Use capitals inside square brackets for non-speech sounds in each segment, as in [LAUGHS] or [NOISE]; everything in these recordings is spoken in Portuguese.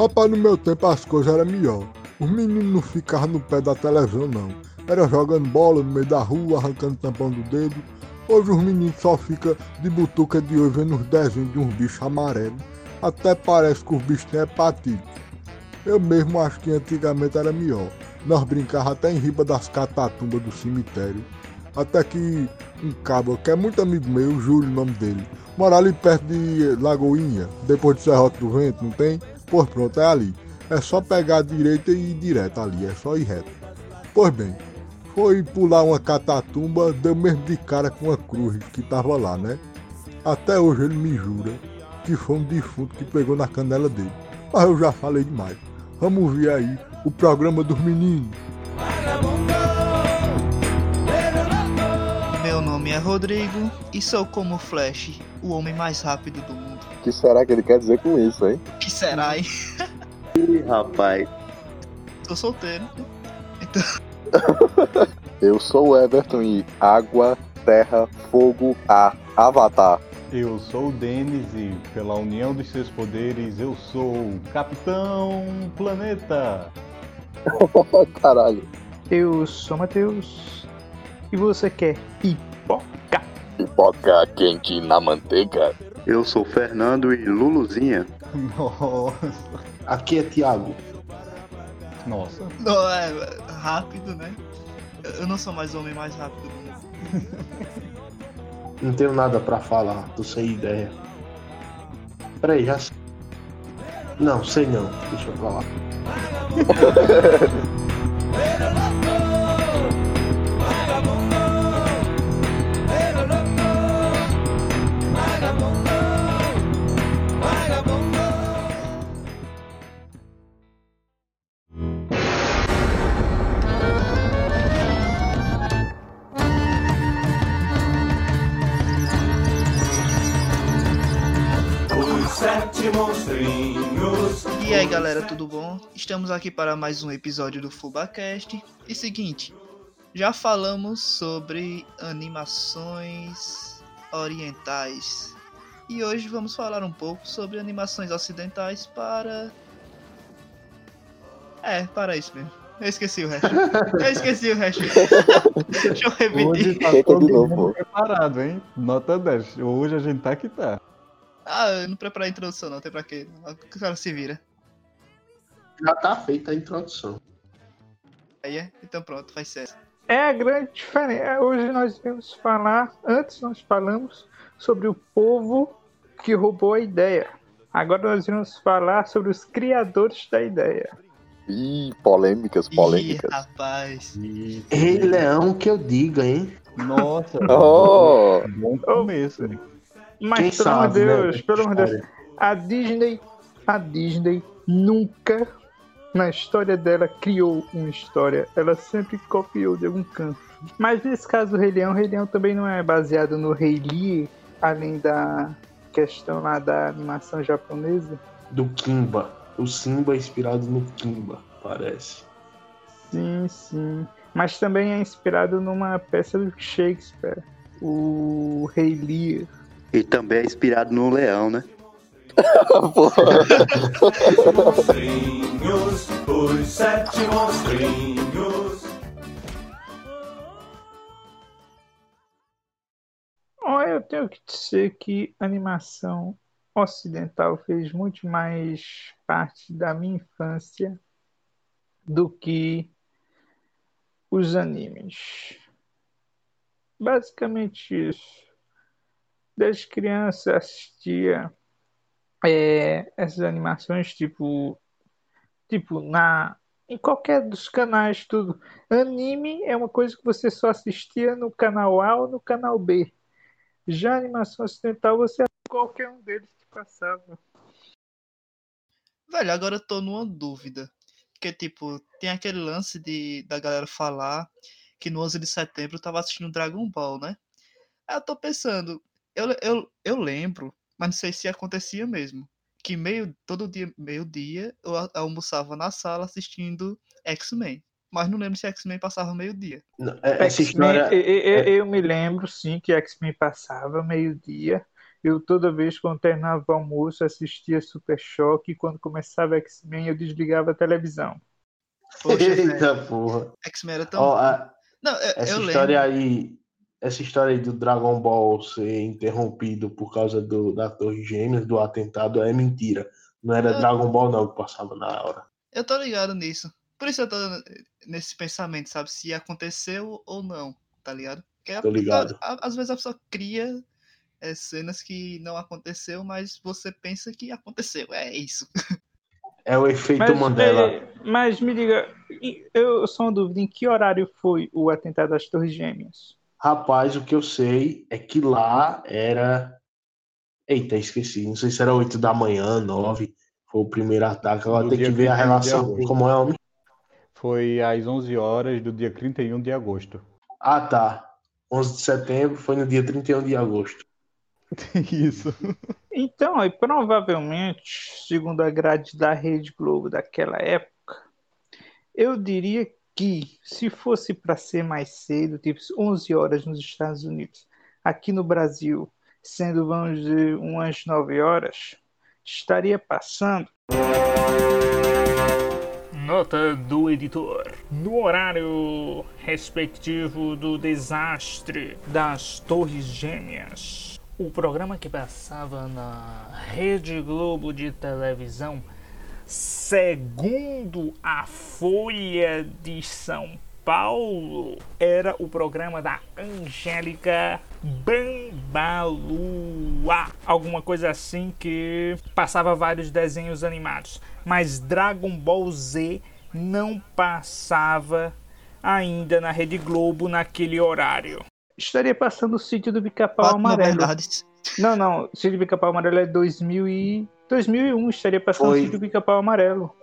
Rapaz, no meu tempo as coisas eram melhor. Os meninos não ficavam no pé da televisão, não. Era jogando bola no meio da rua, arrancando tampão do dedo. Hoje os meninos só ficam de butuca de olho vendo os desenhos de uns bichos amarelos. Até parece que os bichos têm hepatite. Eu mesmo acho que antigamente era melhor. Nós brincávamos até em riba das catatumbas do cemitério. Até que um cabo, que é muito amigo meu, Júlio, o nome dele, mora ali perto de Lagoinha, depois de Serrote do Vento, não tem? Pois pronto, é ali. É só pegar a direita e ir direto ali, é só ir reto. Pois bem, foi pular uma catatumba, deu mesmo de cara com uma cruz que tava lá, né? Até hoje ele me jura que foi um defunto que pegou na canela dele. Mas eu já falei demais. Vamos ver aí o programa dos meninos. Meu nome é Rodrigo e sou como Flash, o homem mais rápido do mundo. O que será que ele quer dizer com isso, hein? Que será, hein? Ih, rapaz. Sou solteiro. Então, Eu sou o Everton e água, terra, fogo, ar, avatar. Eu sou o Denis e, pela união dos seus poderes, eu sou o Capitão Planeta. [LAUGHS] Caralho. Eu sou Matheus. E você quer pipoca? Pipoca quente na manteiga. Eu sou Fernando e Luluzinha. Nossa. Aqui é Thiago. Nossa. não, é rápido, né? Eu- não sou mais o homem mais rápido do mundo. [LAUGHS] Não tenho nada pra falar, tô sem ideia. Peraí, já sei. Não, sei não. Deixa eu falar. [LAUGHS] galera, tudo bom? Estamos aqui para mais um episódio do FubaCast. E seguinte, já falamos sobre animações orientais. E hoje vamos falar um pouco sobre animações ocidentais para. É, para isso mesmo. Eu esqueci o resto. Eu esqueci o resto. Deixa eu Hoje repetir. tá Tenta todo de novo, mundo preparado, hein? Nota 10. Hoje a gente tá que tá. Ah, eu não preparei a introdução, não tem pra quê. O cara se vira. Já tá feita a introdução. Aí é? Então pronto, faz certo. É a grande diferença. Hoje nós vamos falar. Antes nós falamos sobre o povo que roubou a ideia. Agora nós vamos falar sobre os criadores da ideia. Ih, polêmicas, Ih, polêmicas. rapaz. Rei Leão que eu diga, hein? Nossa. [LAUGHS] Oh! Bom começo. hein? Mas Quem pelo amor de né? Deus, pelo amor de Deus. A Disney, a Disney nunca na história dela criou uma história. Ela sempre copiou de algum canto. Mas nesse caso do Rei Leão, o Rei Leão também não é baseado no Rei Lear, além da questão lá da animação japonesa. Do Kimba. O Simba é inspirado no Kimba, parece. Sim, sim. Mas também é inspirado numa peça do Shakespeare, o Rei Lear. E também é inspirado no leão, né? Porra. Monstrinhos, os sete monstrinhos. Ó, eu tenho que dizer que animação ocidental fez muito mais parte da minha infância do que os animes. Basicamente isso. Desde criança assistia é, essas animações tipo tipo na em qualquer dos canais tudo. Anime é uma coisa que você só assistia no canal A ou no canal B. Já animação ocidental, você qualquer um deles que passava. Velho, agora eu tô numa dúvida. Porque, tipo, tem aquele lance de, da galera falar que no 11 de setembro eu tava assistindo Dragon Ball, né? Aí eu tô pensando, eu, eu, eu lembro, mas não sei se acontecia mesmo. Que meio, todo dia, meio-dia, eu almoçava na sala assistindo X-Men. Mas não lembro se X-Men passava meio-dia. É- Essa X-Men, história. eu, eu- eu me lembro sim que X-Men passava meio-dia. Eu toda vez quando terminava o almoço assistia Super Choque e quando começava X-Men eu desligava a televisão. Poxa, [LAUGHS] Eita porra. X-Men era tão. Ó, a- Não, eu, essa eu história lembro. aí, essa história aí do Dragon Ball ser interrompido por causa do, da Torre Gêmeas, do atentado, é mentira. Não era Ah. Dragon Ball não que passava na hora. Eu tô ligado nisso. Por isso eu tô nesse pensamento, sabe? Se aconteceu ou não, tá ligado? Porque a- Tô ligado. a- a- às vezes a pessoa cria é, cenas que não aconteceu, mas você pensa que aconteceu. É isso. [LAUGHS] É o efeito Mas, Mandela. eh, mas me diga, eu sou uma dúvida, em que horário foi o atentado às Torres Gêmeas? Rapaz, o que eu sei é que lá era. Eita, esqueci. Não sei se era 8 da manhã, 9. Foi o primeiro ataque. Agora tem que ver a 31 de relação. Como é o nome? Foi às 11 horas do dia 31 de agosto. Ah, tá. 11 de setembro foi no dia 31 de agosto. [LAUGHS] Isso. Então, aí, provavelmente, segundo a grade da Rede Globo daquela época, eu diria que se fosse para ser mais cedo, tipo 11 horas nos Estados Unidos, aqui no Brasil, sendo, vamos dizer, umas 9 horas, estaria passando. Nota do editor. No horário respectivo do desastre das Torres Gêmeas. O programa que passava na Rede Globo de televisão, segundo a Folha de São Paulo, era o programa da Angélica Bambalua. Alguma coisa assim que passava vários desenhos animados. Mas Dragon Ball Z não passava ainda na Rede Globo naquele horário. Estaria passando o sítio do Pica-Pau Quatro Amarelo. Não, não. O Sítio do Pica-Pau Amarelo é 2000 e... 2001. Estaria passando Foi. o Sítio do Pica-Pau Amarelo.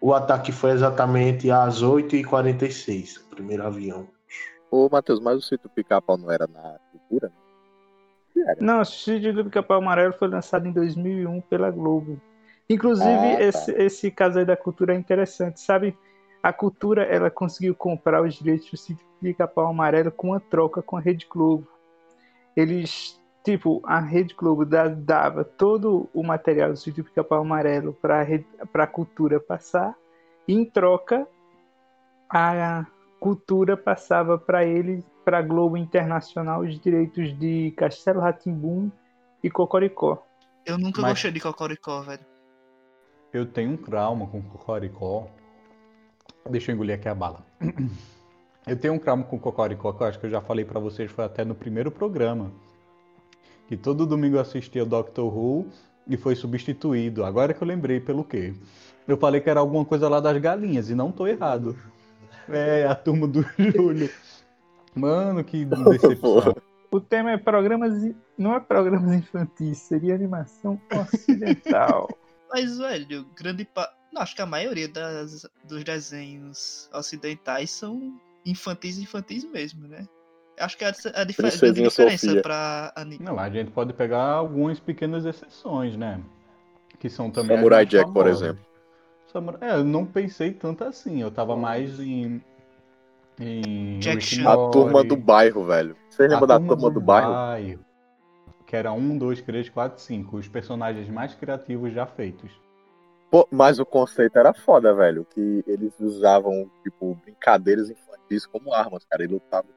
O ataque foi exatamente às 8h46, o primeiro avião. Ô, Matheus, mas o sítio pica-pau não era na cultura? Não, o Sítio do Pica-Pau Amarelo foi lançado em 2001 pela Globo. Inclusive, Ah, tá. esse, esse caso aí da cultura é interessante, sabe? A cultura, ela conseguiu comprar os direitos do Sítio do Pica-Pau Amarelo com uma troca com a Rede Globo. Eles, tipo, a Rede Globo da- dava todo o material do Sítio do Pica-Pau Amarelo para a cultura passar, e em troca, a cultura passava para ele, para a Globo Internacional, os direitos de Castelo Ratimbum e Cocoricó. Eu nunca Mas- gostei de Cocoricó, velho. Eu tenho um trauma com Cocoricó. Deixa eu engolir aqui a bala. [CLEARS THROAT] Eu tenho um trauma com Cocoricó que eu acho que eu já falei pra vocês, foi até no primeiro programa. Que todo domingo eu assistia o Doctor Who e foi substituído. Agora que eu lembrei pelo quê? Eu falei que era alguma coisa lá das galinhas e não tô errado. É, a turma do [LAUGHS] Júlio. Mano, que [LAUGHS] decepção. O tema é programas, não é programas infantis, seria animação ocidental. [LAUGHS] Mas, velho, grande parte. Não, acho que a maioria das, dos desenhos ocidentais são infantis infantis mesmo, né? Acho que é a, a grande Princesinha diferença Sofia. pra anime. Não, a gente pode pegar algumas pequenas exceções, né? Que são também. Samurai Jack, por famosas. exemplo. Samurai- É, eu não pensei tanto assim. Eu tava mais em. em A turma do bairro, velho. Você a lembra da turma do bairro? bairro, Que era um, dois, três, quatro, cinco. Os personagens mais criativos já feitos. Pô, mas o conceito era foda, velho. Que eles usavam, tipo, brincadeiras infantis como armas, cara. E lutavam.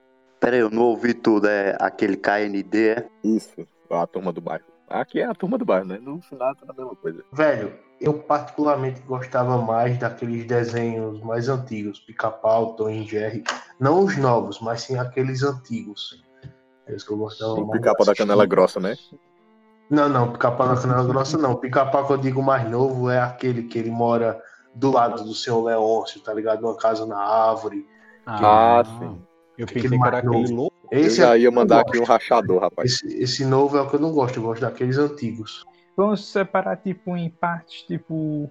Pera aí, eu não ouvi tudo. É aquele KND, é? Isso, a turma do bairro. Aqui é a turma do bairro, né? No final tá a mesma coisa. Velho, eu particularmente gostava mais daqueles desenhos mais antigos, Pica-Pau, Tom e Jerry. Não os novos, mas sim aqueles antigos. É isso que eu gostava O mais. pica-pau da canela grossa, né? Não, não, pica-pau da canela grossa não. Pica-pau que eu digo mais novo é aquele que ele mora do lado do senhor Leôncio, tá ligado? Numa casa na árvore. Ah, sim. Eu Aquele pensei que era aquele novo. louco. Eu Esse já é o ia eu mandar aqui um rachador, rapaz. Esse, esse novo é o que eu não gosto, eu gosto daqueles antigos. Vamos separar tipo em partes, tipo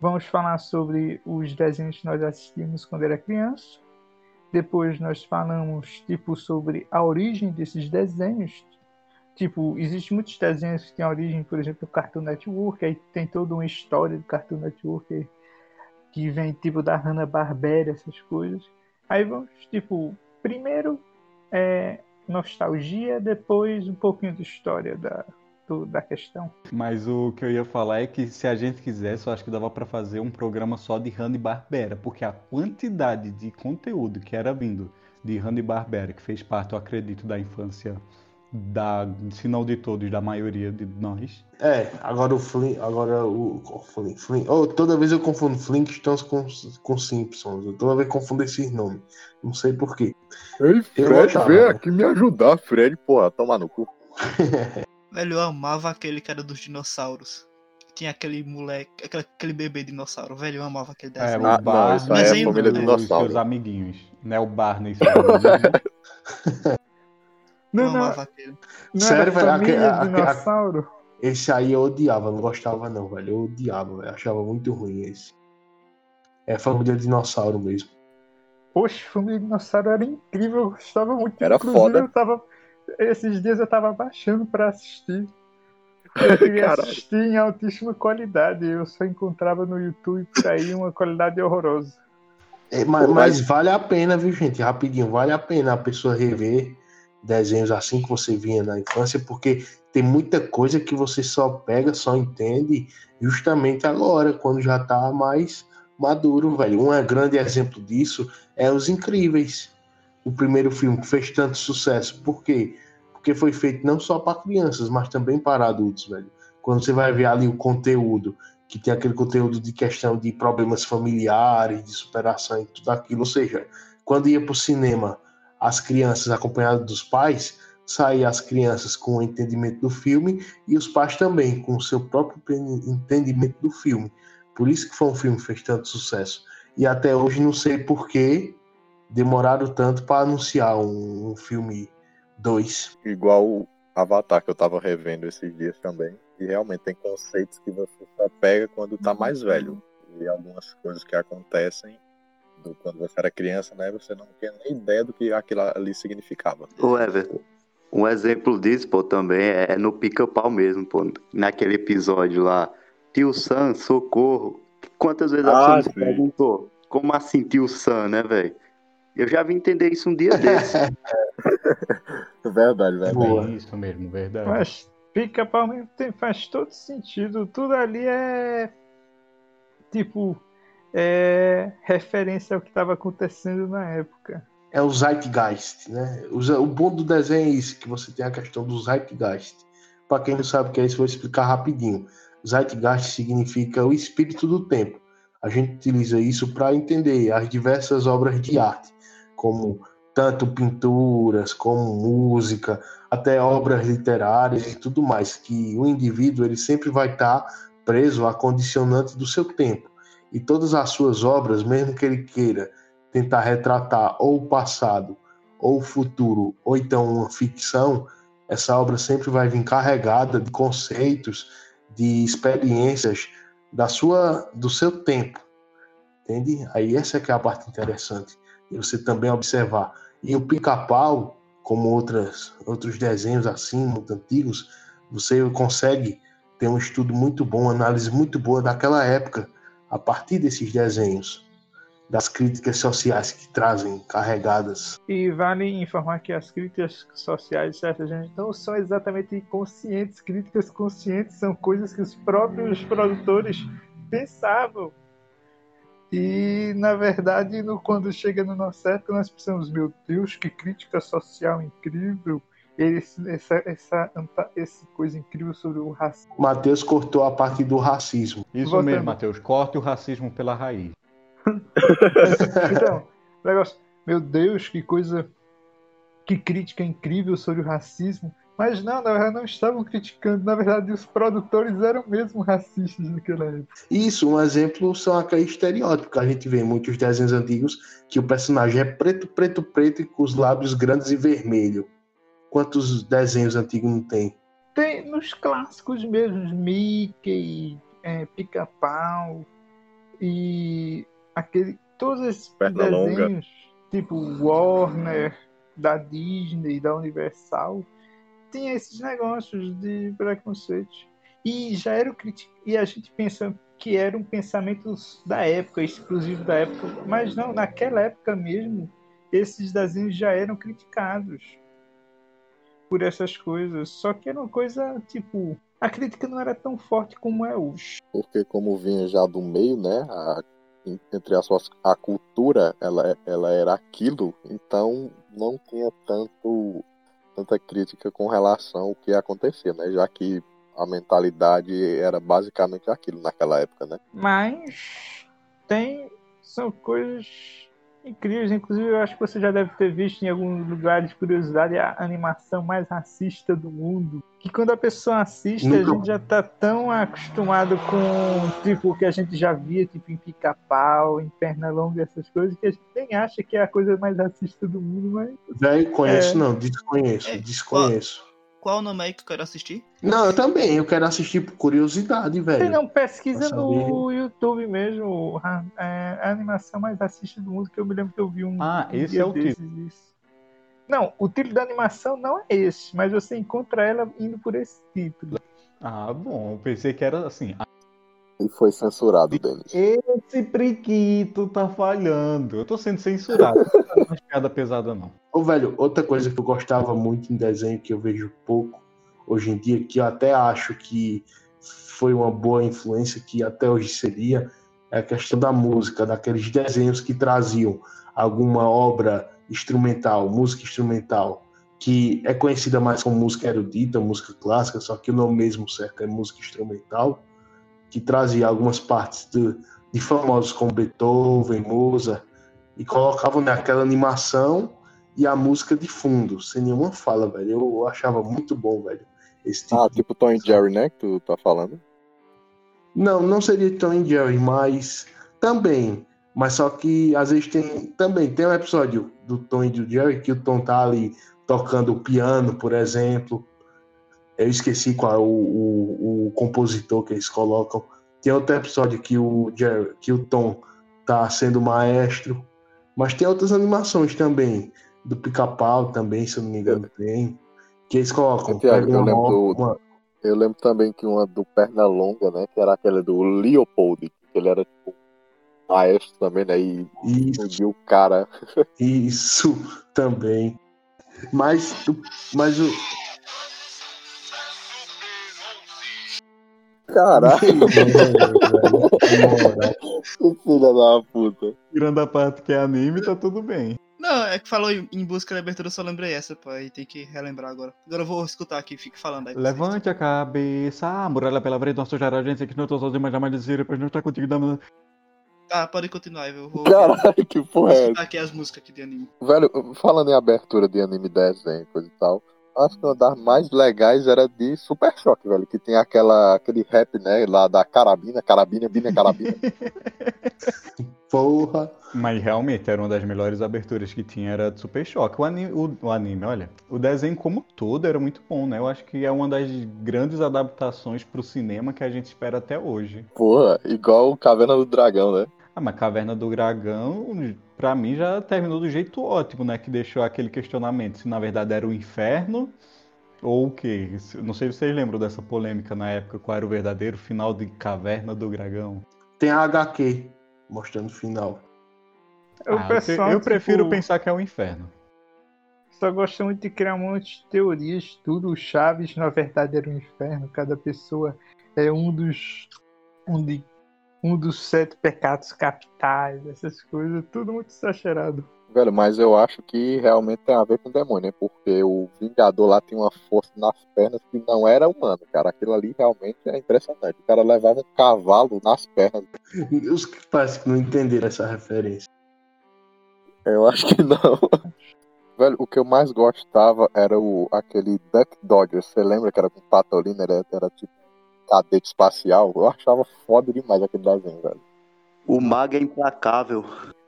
vamos falar sobre os desenhos que nós assistimos quando era criança. Depois nós falamos tipo sobre a origem desses desenhos. Tipo, existem muitos desenhos que têm origem, por exemplo, do Cartoon Network, aí tem toda uma história do Cartoon Network que vem tipo da Hanna-Barbera, essas coisas. Aí vamos, tipo, primeiro é nostalgia, depois um pouquinho de história da, do- da questão. Mas o que eu ia falar é que se a gente quisesse, eu acho que dava pra fazer um programa só de Hanna-Barbera, porque a quantidade de conteúdo que era vindo de Hanna-Barbera, que fez parte, eu acredito, da infância da, se não de todos, da maioria de nós. É, agora o Flint, agora o o Flint, Flint. Oh, toda vez eu confundo Flintstones com, com Simpsons. Eu toda vez confundo esses nomes. Não sei porquê. Ei, Eu Fred, vem aqui me ajudar, Fred, porra, toma no cu. [LAUGHS] Velho, eu amava aquele que era dos dinossauros. Tinha aquele moleque, aquele, aquele bebê dinossauro. Velho, eu amava aquele É, desenho. o Ah, não, Barney isso aí é e família os dinossauro. seus amiguinhos. Né, o Barney [LAUGHS] Não, não, aquele. não Sério, velho, família aque- aque- dinossauro? Esse aí eu odiava, não gostava não, velho. Eu odiava, velho. Achava muito ruim esse. É família dinossauro mesmo. Poxa, família dinossauro era incrível, eu gostava muito. Era Inclusive, foda. Eu tava, esses dias eu tava baixando pra assistir. [LAUGHS] Eu queria Caralho. assistir em altíssima qualidade. Eu só encontrava no YouTube por aí uma qualidade horrorosa. É, mas mas- vale a pena, viu, gente? Rapidinho, vale a pena a pessoa rever desenhos assim que você vinha na infância, porque tem muita coisa que você só pega, só entende justamente agora, quando já tá mais maduro, velho. Um grande exemplo disso é Os Incríveis. O primeiro filme que fez tanto sucesso. Por quê? Porque foi feito não só para crianças, mas também para adultos, velho. Quando você vai ver ali o conteúdo, que tem aquele conteúdo de questão de problemas familiares, de superação e tudo aquilo. Ou seja, quando ia para o cinema, as crianças acompanhadas dos pais, saíam as crianças com o entendimento do filme e os pais também, com o seu próprio entendimento do filme. Por isso que foi um filme que fez tanto sucesso. E até hoje não sei por que demoraram tanto para anunciar um, um filme 2. Igual o Avatar que eu tava revendo esses dias também. E realmente tem conceitos que você só pega quando tá mais velho. E algumas coisas que acontecem do, quando você era criança, né? Você não tinha nem ideia do que aquilo ali significava. Ô, Everton, um exemplo disso, pô, também é no pica-pau mesmo, pô. Naquele episódio lá. Tio Sam, socorro. Quantas vezes a Ah, se sim. perguntou? Como assim, tio Sam, né, velho? Eu já vim entender isso um dia desse. [LAUGHS] Verdade, verdade. Boa. É isso mesmo, verdade. Mas pica-pau mesmo tem- faz todo sentido. Tudo ali é. Tipo. É referência ao que estava acontecendo na época. É o Zeitgeist, né? O bom do desenho é isso, que você tem a questão do Zeitgeist. Para quem não sabe o que é isso, vou explicar rapidinho. Zeitgeist significa o espírito do tempo. A gente utiliza isso para entender as diversas obras de arte, como tanto pinturas, como música, até obras literárias e tudo mais, que o indivíduo ele sempre vai estar preso à condicionante do seu tempo. E todas as suas obras, mesmo que ele queira tentar retratar ou o passado, ou o futuro, ou então uma ficção, essa obra sempre vai vir carregada de conceitos, de experiências da sua, do seu tempo, entende? Aí essa é que é a parte interessante, e você também observar. E o Pica-Pau, como outras, outros desenhos assim, muito antigos, você consegue ter um estudo muito bom, análise muito boa daquela época, a partir desses desenhos das críticas sociais que trazem carregadas. E vale informar que as críticas sociais certa gente não são exatamente conscientes. Críticas conscientes são coisas que os próprios produtores pensavam. E, na verdade, no, quando chega no nosso época, nós pensamos, meu Deus, que crítica social incrível. Esse, essa, essa, essa coisa incrível sobre o racismo. Matheus cortou a parte do racismo. Isso Voltando. mesmo, Matheus. Corte o racismo pela raiz. [LAUGHS] Então, negócio, meu Deus, que coisa, que crítica incrível sobre o racismo. Mas não, na verdade não estavam criticando, na verdade os produtores eram mesmo racistas naquela época. Isso, um exemplo são aqueles estereótipos que a gente vê em muitos desenhos antigos, que o personagem é preto, preto, preto e com os lábios grandes e vermelho. Quantos desenhos antigos não tem? Tem nos clássicos mesmo, Mickey, é, Pica-Pau e aquele, todos esses Perna longa. desenhos, tipo Warner, da Disney, da Universal, tinha esses negócios de preconceito. E já era criti- e a gente pensa que era um pensamento da época, exclusivo da época, mas não, naquela época mesmo, esses desenhos já eram criticados. Por essas coisas. Só que era uma coisa, tipo, a crítica não era tão forte como é hoje. Porque como vinha já do meio, né? A, entre as suas, a cultura, ela, ela era aquilo, então não tinha tanto tanta crítica com relação ao que acontecia, né? Já que a mentalidade era basicamente aquilo naquela época, né? Mas tem são coisas incríveis. Inclusive, eu acho que você já deve ter visto em alguns lugares, curiosidade, a animação mais racista do mundo. Que quando a pessoa assiste, a Nunca- gente já tá tão acostumado com, tipo, o que a gente já via, tipo, em pica-pau, em perna longa, essas coisas, que a gente nem acha que é a coisa mais racista do mundo, mas Velho, conheço É. não, desconheço, É, desconheço. Qual o nome aí que eu quero assistir? Não, eu também, eu quero assistir por curiosidade, Você velho. não pesquisa no YouTube mesmo a, é, a animação mais racista do mundo, que eu me lembro que eu vi um. Ah, esse é o desses, isso. Não, o título da animação não é esse, mas você encontra ela indo por esse título. Ah, bom, eu pensei que era assim. E foi censurado, Denis. Esse priquito tá falhando. Eu tô sendo censurado. [LAUGHS] É piada pesada, não. Ô, velho, outra coisa que eu gostava muito em desenho, que eu vejo pouco hoje em dia, que eu até acho que foi uma boa influência, que até hoje seria, é a questão da música, daqueles desenhos que traziam alguma obra instrumental, música instrumental, que é conhecida mais como música erudita, música clássica, só que o nome mesmo certo é música instrumental, que trazia algumas partes de, de famosos como Beethoven, Mozart, e colocavam naquela animação e a música de fundo, sem nenhuma fala, velho. Eu achava muito bom, velho. Esse tipo Ah, de- tipo Tom e Jerry, né? Que tu tá falando. Não, não seria Tom e Jerry, mas também. Mas só que às vezes tem. Também tem um episódio do Tom e do Jerry que o Tom tá ali tocando o piano, por exemplo. Eu esqueci qual é o, o, o compositor que eles colocam. Tem outro episódio que o Jerry, que o Tom tá sendo maestro. Mas tem outras animações também. Do pica-pau também, se eu não me engano, tem. Que eles colocam. Tiago, pegam eu lembro do- uma- Eu lembro também que uma do Pernalonga, né? Que era aquela do Leopold, que ele era tipo maestro também, né? E explodiu o cara. [LAUGHS] Isso também. Mas, mas o. Caralho, [LAUGHS] que filha da puta. Tirando a parte que é anime, tá tudo bem. Não, é que falou em, busca da abertura, eu só lembrei essa, pô. Aí tem que relembrar agora. Agora eu vou escutar aqui, fique falando aí. vocês. Levante a cabeça, a muralha pela frente, nosso geral, gente, que não tô sozinho, mas jamais dizer, pois não está contigo, dama. Ah, pode continuar, eu vou, Caralho, que porra é essa? escutar aqui as músicas aqui de anime. Velho, falando em abertura de anime desenho, coisa e tal, acho que uma das mais legais era de Super Choque, velho, que tem aquela, aquele rap, né, lá da carabina, carabina, bina, carabina. [LAUGHS] Porra. Mas realmente era uma das melhores aberturas que tinha, era de Super Choque. O anime, o, o anime, olha, o desenho como todo era muito bom, né? Eu acho que é uma das grandes adaptações pro cinema que a gente espera até hoje. Porra, igual o Caverna do Dragão, né? Ah, mas Caverna do Dragão, pra mim, já terminou do jeito ótimo, né? Que deixou aquele questionamento se na verdade era o inferno ou o quê? Não sei se vocês lembram dessa polêmica na época, qual era o verdadeiro final de Caverna do Dragão. Tem a HQ mostrando o final. O Ah, eu, pessoal, eu prefiro tipo, pensar que é o inferno. Só gosta muito de criar um monte de teorias, tudo. O Chaves, na verdade, era um inferno. Cada pessoa é um dos. Um, de, um dos sete pecados capitais, essas coisas. Tudo muito exagerado. Velho, mas eu acho que realmente tem a ver com o demônio, né? Porque o Vingador lá tem uma força nas pernas que não era humano, cara. Aquilo ali realmente é impressionante. O cara levava um cavalo nas pernas. Os que parece que não entenderam essa referência. Eu acho que não. Velho, o que eu mais gostava era o, aquele Duck Dodgers. Você lembra que era com Patolina? Era, era tipo cadete espacial. Eu achava foda demais aquele desenho, velho. O Mago é implacável.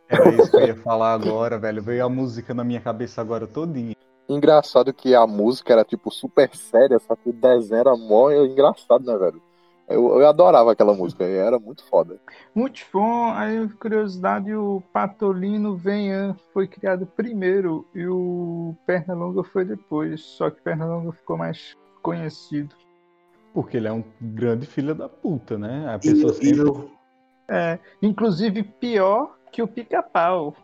Era isso que eu ia falar agora, velho. Veio a música na minha cabeça agora todinha. Engraçado que a música era tipo super séria, só que o desenho era mó engraçado, né, velho? Eu, eu adorava aquela música, era muito foda. Muito bom. Aí, curiosidade, o Patolino Venhan foi criado primeiro e o Pernalonga foi depois. Só que Pernalonga ficou mais conhecido. Porque ele é um grande filho da puta, né? A pessoa e sempre. eu, É, inclusive pior que o pica-pau.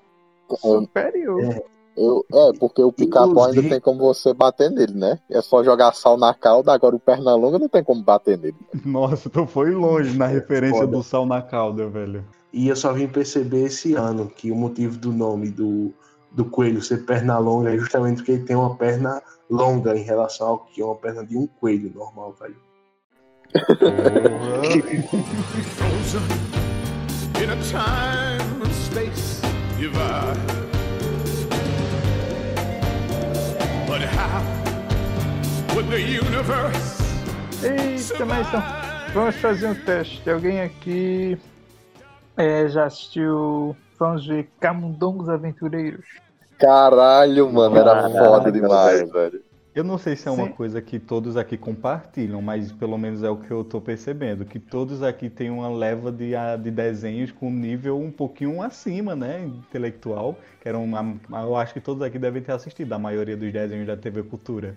Eu, Superior. É. Eu, é, porque o pica-pau ainda tem como você bater nele, né? É só jogar sal na cauda, agora o perna longa não tem como bater nele. Nossa, tu foi longe na referência Foda. do sal na cauda, velho. E eu só vim perceber esse ano que o motivo do nome do, do coelho ser perna longa é justamente porque ele tem uma perna longa em relação ao que é uma perna de um coelho normal, velho. Eita, mas então, vamos fazer um teste. Alguém aqui é, já assistiu. Vamos ver Camundongos Aventureiros. Caralho, mano, era Caralho, foda demais, velho. Eu não sei se é uma Sim. coisa que todos aqui compartilham, mas pelo menos é o que eu tô percebendo, que todos aqui têm uma leva de, a- de desenhos com nível um pouquinho acima, né, intelectual, que eram, uma- eu acho que todos aqui devem ter assistido a maioria dos desenhos da TV Cultura.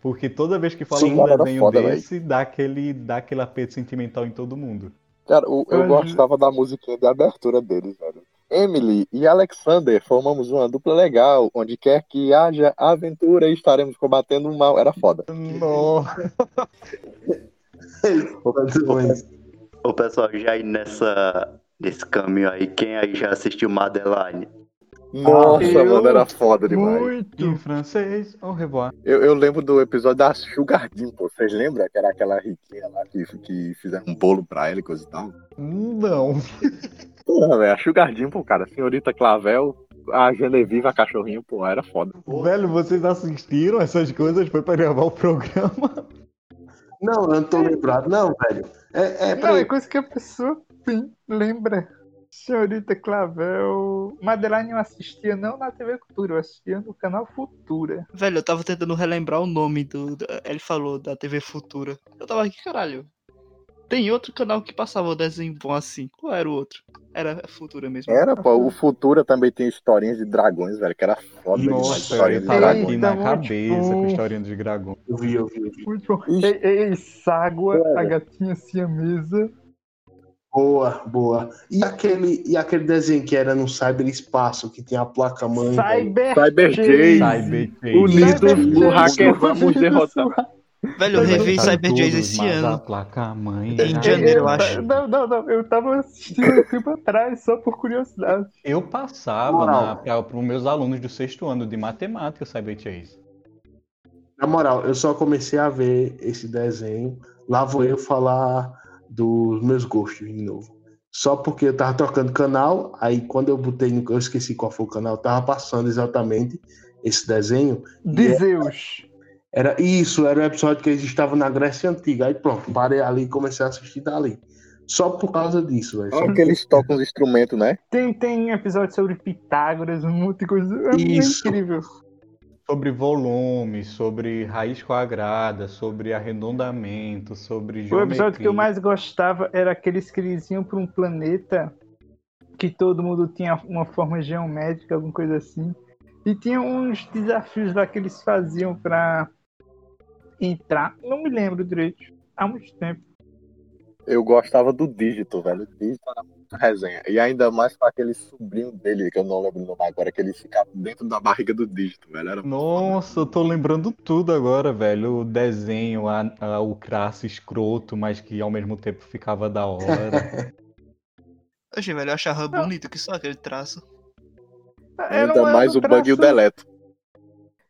Porque toda vez que fala Sim, um era desenho foda, desse, dá aquele, dá aquele aperto sentimental em todo mundo. Cara, o- eu Eu- gostava da musiquinha de abertura deles, velho. Emily e Alexander formamos uma dupla legal. Onde quer que haja aventura, estaremos combatendo o mal. Era foda. Nossa. Ô [LAUGHS] pessoal, já aí nessa, nesse caminho aí, quem aí já assistiu Madeline? Nossa, eu- mano, era foda demais. Muito! Em francês, au revoir. Eu, eu lembro do episódio da Sugar Dean, pô. Vocês lembram? Que era aquela riquinha lá que, que fizeram um bolo pra ela e coisa e tal. Não. [LAUGHS] Porra, velho, a Sugar Dean, pô, cara. Senhorita Clavel, a Genevieve, a cachorrinho, pô, era foda. Velho, vocês assistiram essas coisas? Foi pra gravar o programa? não, eu não tô lembrado, não, velho. É, é Não, é coisa que a pessoa sim, lembra. Senhorita Clavel. Madeline eu assistia não na TV Cultura, eu assistia no canal Futura. Velho, eu tava tentando relembrar o nome do. da- Ele falou da TV Futura. Eu tava aqui, caralho. Tem outro canal que passava o desenho bom assim. Qual era o outro? Era Futura mesmo. Era, pô. O Futura também tem historinhas de dragões, velho, que era foda. Nossa, Historinha de tava dragões. aqui na cabeça com historinha dos dragões. eu vi, eu vi, eu vi. Muito bom. Ei, ei, Ságua, a gatinha siamesa. Boa, boa. E aquele, e aquele desenho que era no cyberespaço, que tinha a placa-mãe. velho? Cyber, Cyber Chase. Unidos no Chase. hacker, vamos derrotar. Velho, eu revi Cyber Jays esse ano. placa mãe. Em janeiro, eu Eu- acho. Não, não, não. Eu tava assistindo um tempo atrás, só por curiosidade. Eu passava para os meus alunos do sexto ano de matemática Cyber Chase. Na moral, eu só comecei a ver esse desenho. Lá vou eu falar dos meus gostos de novo. Só porque eu tava trocando canal, aí quando eu botei no. Eu esqueci qual foi o canal, tava passando exatamente esse desenho. De Zeus. Era isso, era o episódio que eles estavam na Grécia Antiga. Aí pronto, parei ali e comecei a assistir dali. Só por causa disso, velho. Só Olha que eles tocam os instrumentos, né? Tem, tem episódio sobre Pitágoras, um monte de coisa. É Isso. incrível. Sobre volume, sobre raiz quadrada, sobre arredondamento, sobre O geometria. episódio que eu mais gostava era aqueles que eles iam para um planeta que todo mundo tinha uma forma geométrica, alguma coisa assim. E tinha uns desafios lá que eles faziam para entrar. Não me lembro direito. Há muito tempo. Eu gostava do Dígito, velho. O Dígito era muito resenha. E ainda mais com aquele sobrinho dele, que eu não lembro o nome agora, que ele ficava dentro da barriga do Dígito, velho. Era Nossa, eu tô lembrando tudo agora, velho. O desenho, a, a- o crasso escroto, mas que ao mesmo tempo ficava da hora. [LAUGHS] Oxe, velho, eu achava bonito que só aquele traço. Era Ainda um- mais um o bug e o deleto.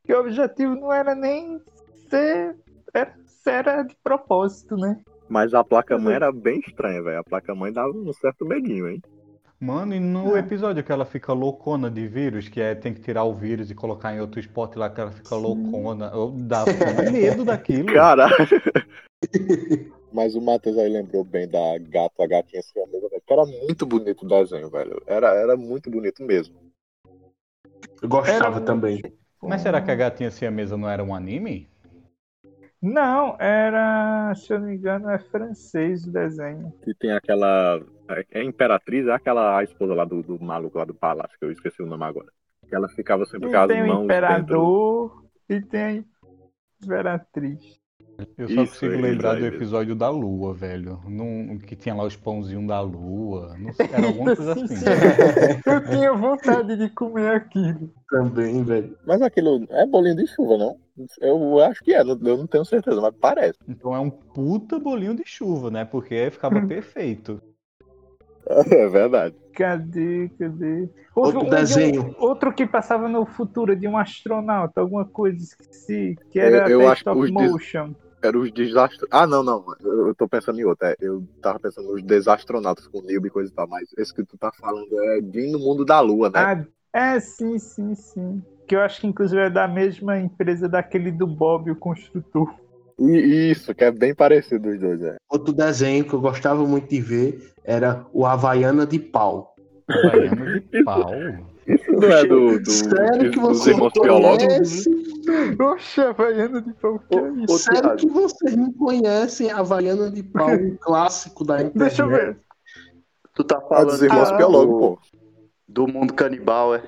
Que o objetivo não era nem ser. Era, era de propósito, né? Mas a placa-mãe era bem estranha, velho. A placa-mãe dava um certo medinho, hein? Mano, e no É. episódio que ela fica loucona de vírus, que é tem que tirar o vírus e colocar em outro spot lá que ela fica loucona, eu dá [LAUGHS] medo daquilo. Caralho. [LAUGHS] Mas o Matheus aí lembrou bem da gata, a gatinha siamesa, velho. Que era muito bonito o desenho, velho. Era, era muito bonito mesmo. Eu gostava Era também. Mas será que a gatinha siamesa não era um anime? Não, era. Se eu não me engano, é francês o desenho. Que tem aquela. É Imperatriz, é aquela a esposa lá do, do maluco lá do palácio, que eu esqueci o nome agora. Que ela ficava sempre E com as tem o mãos dentro. imperador e tem a imperatriz. Eu só Isso, consigo lembrar do mesmo. episódio da Lua, velho. Num, que tinha lá os pãozinhos da Lua. Não sei, era alguma [LAUGHS] coisa Sim, assim. sim. Eu tinha vontade de comer aquilo. Também, velho. Mas aquilo é bolinho de chuva, não? Eu acho que é, eu não tenho certeza, mas parece. Então é um puta bolinho de chuva, né? Porque ficava [LAUGHS] perfeito. É verdade. Cadê, cadê? Outro um de um- desenho. outro que passava no futuro de um astronauta, alguma coisa, esqueci. Que era Eu- eu acho Stop des- Motion. Era os desastros. Ah, não, não. Eu, eu tô pensando em outro. É, eu tava pensando nos desastronautas com Nilby e coisa e tal, mas esse que tu tá falando é de no mundo da lua, né? Ah, é, sim, sim, sim. Que eu acho que inclusive é da mesma empresa daquele do Bob, o construtor. E isso, que é bem parecido os dois, é. Outro desenho que eu gostava muito de ver era o Havaiana de Pau. Baiano de pau. Isso não é do, do, Sério que dos você irmãos não biológicos? conhece? Oxe, Havaiana de pau, que é isso? Sério Thiago. que vocês não conhecem a Havaiana de Pau, um [LAUGHS] clássico da internet? Deixa eu ver. Tu tá É falando dos irmãos Ah, biológicos, pô. do mundo canibal, é?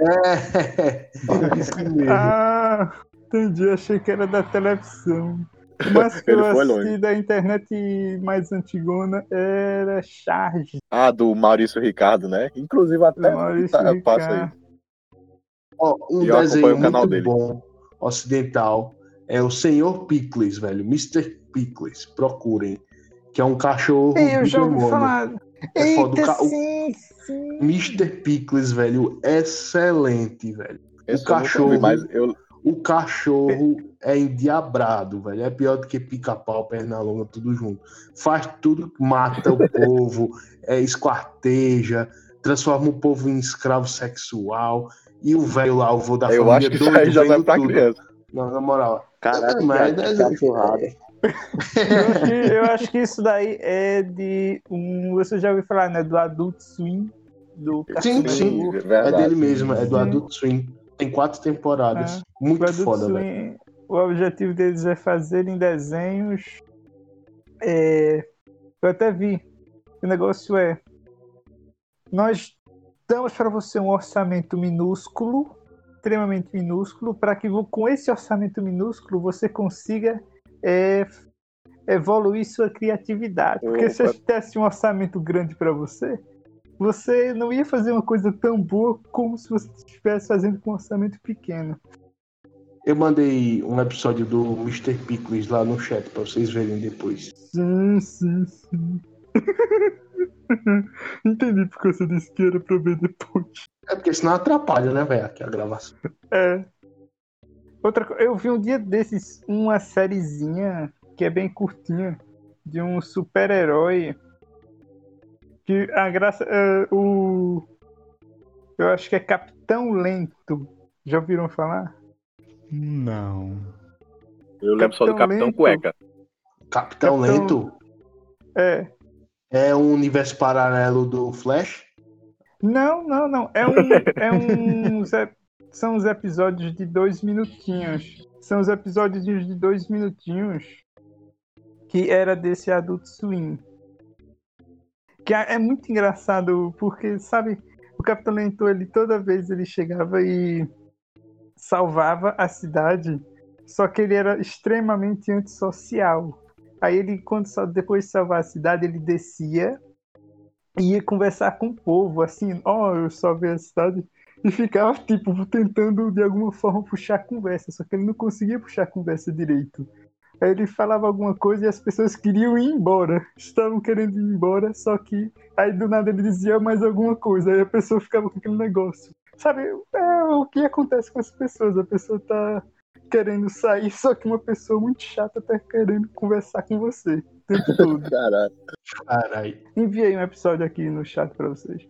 É, isso [LAUGHS] mesmo. Ah, entendi. Achei que era da televisão. Mas que eu Ele assisti longe. da internet mais antigona era Charge. Ah, do Maurício Ricardo, né? Inclusive até Maurício tá- passa aí. Ó, um eu desenho acompanho o canal muito dele. bom, ocidental, é o Senhor Pickles, velho. Mr. Pickles, procurem. Que é um cachorro Ei, eu já ouvi falar. É foda, Eita, ca- o- sim. Mr. Pickles, velho, excelente, velho. Esse O vi, cachorro- mas eu, O cachorro é endiabrado, velho. É pior do que pica-pau, perna longa, tudo junto. Faz tudo, mata o povo, [LAUGHS] é, esquarteja, transforma o povo em escravo sexual. E o velho lá, o vô da eu família, acho que doido, já vai pra tudo. criança. Não, na moral. Caraca, Mas cara, é- cachorrada. Eu acho, que, eu acho que isso daí é de um. Você já ouviu falar, né? Do Adult Swim. Do Sim, sim. É verdade. dele mesmo, é do Sim. Adult Swim. Tem quatro temporadas. O Muito Adult foda, velho. O objetivo deles é fazer em desenhos. é, eu até vi. O negócio é. Nós damos para você um orçamento minúsculo, extremamente minúsculo, para que com esse orçamento minúsculo você consiga é, evoluir sua criatividade. Porque se eu Opa. tivesse um orçamento grande para você, você não ia fazer uma coisa tão boa como se você estivesse fazendo com um orçamento pequeno. Eu mandei um episódio do Mr. Pickles lá no chat pra vocês verem depois. Sim, sim, sim. [LAUGHS] Entendi porque você disse que era pra ver depois. É porque senão atrapalha, né, velho, aqui a gravação. É. Outra coisa, eu vi um dia desses uma sériezinha que é bem curtinha de um super-herói que a graça é, o eu acho que é Capitão Lento. Já ouviram falar? Não. Eu lembro só do Capitão Capitão Lento. Cueca. Capitão Capitão- Lento É. é um universo paralelo do Flash? Não, não, não. É um. É [LAUGHS] ep- são os episódios de dois minutinhos. São os episódios de dois minutinhos que era desse Adult Swim. Que é é muito engraçado, porque, sabe, o Capitão Lento, ele toda vez ele chegava e salvava a cidade, só que ele era extremamente antissocial. Aí ele, quando depois de salvar a cidade, ele descia e ia conversar com o povo, assim, ó, eu salvei a cidade, e ficava, tipo, tentando de alguma forma puxar a conversa, só que ele não conseguia puxar a conversa direito. Aí ele falava alguma coisa e as pessoas queriam ir embora, estavam querendo ir embora, só que aí do nada ele dizia mais alguma coisa, aí a pessoa ficava com aquele negócio. Sabe, é o que acontece com as pessoas, a pessoa tá querendo sair, só que uma pessoa muito chata tá querendo conversar com você o tempo todo. [LAUGHS] Caralho. Caralho. Enviei um episódio aqui no chat pra vocês.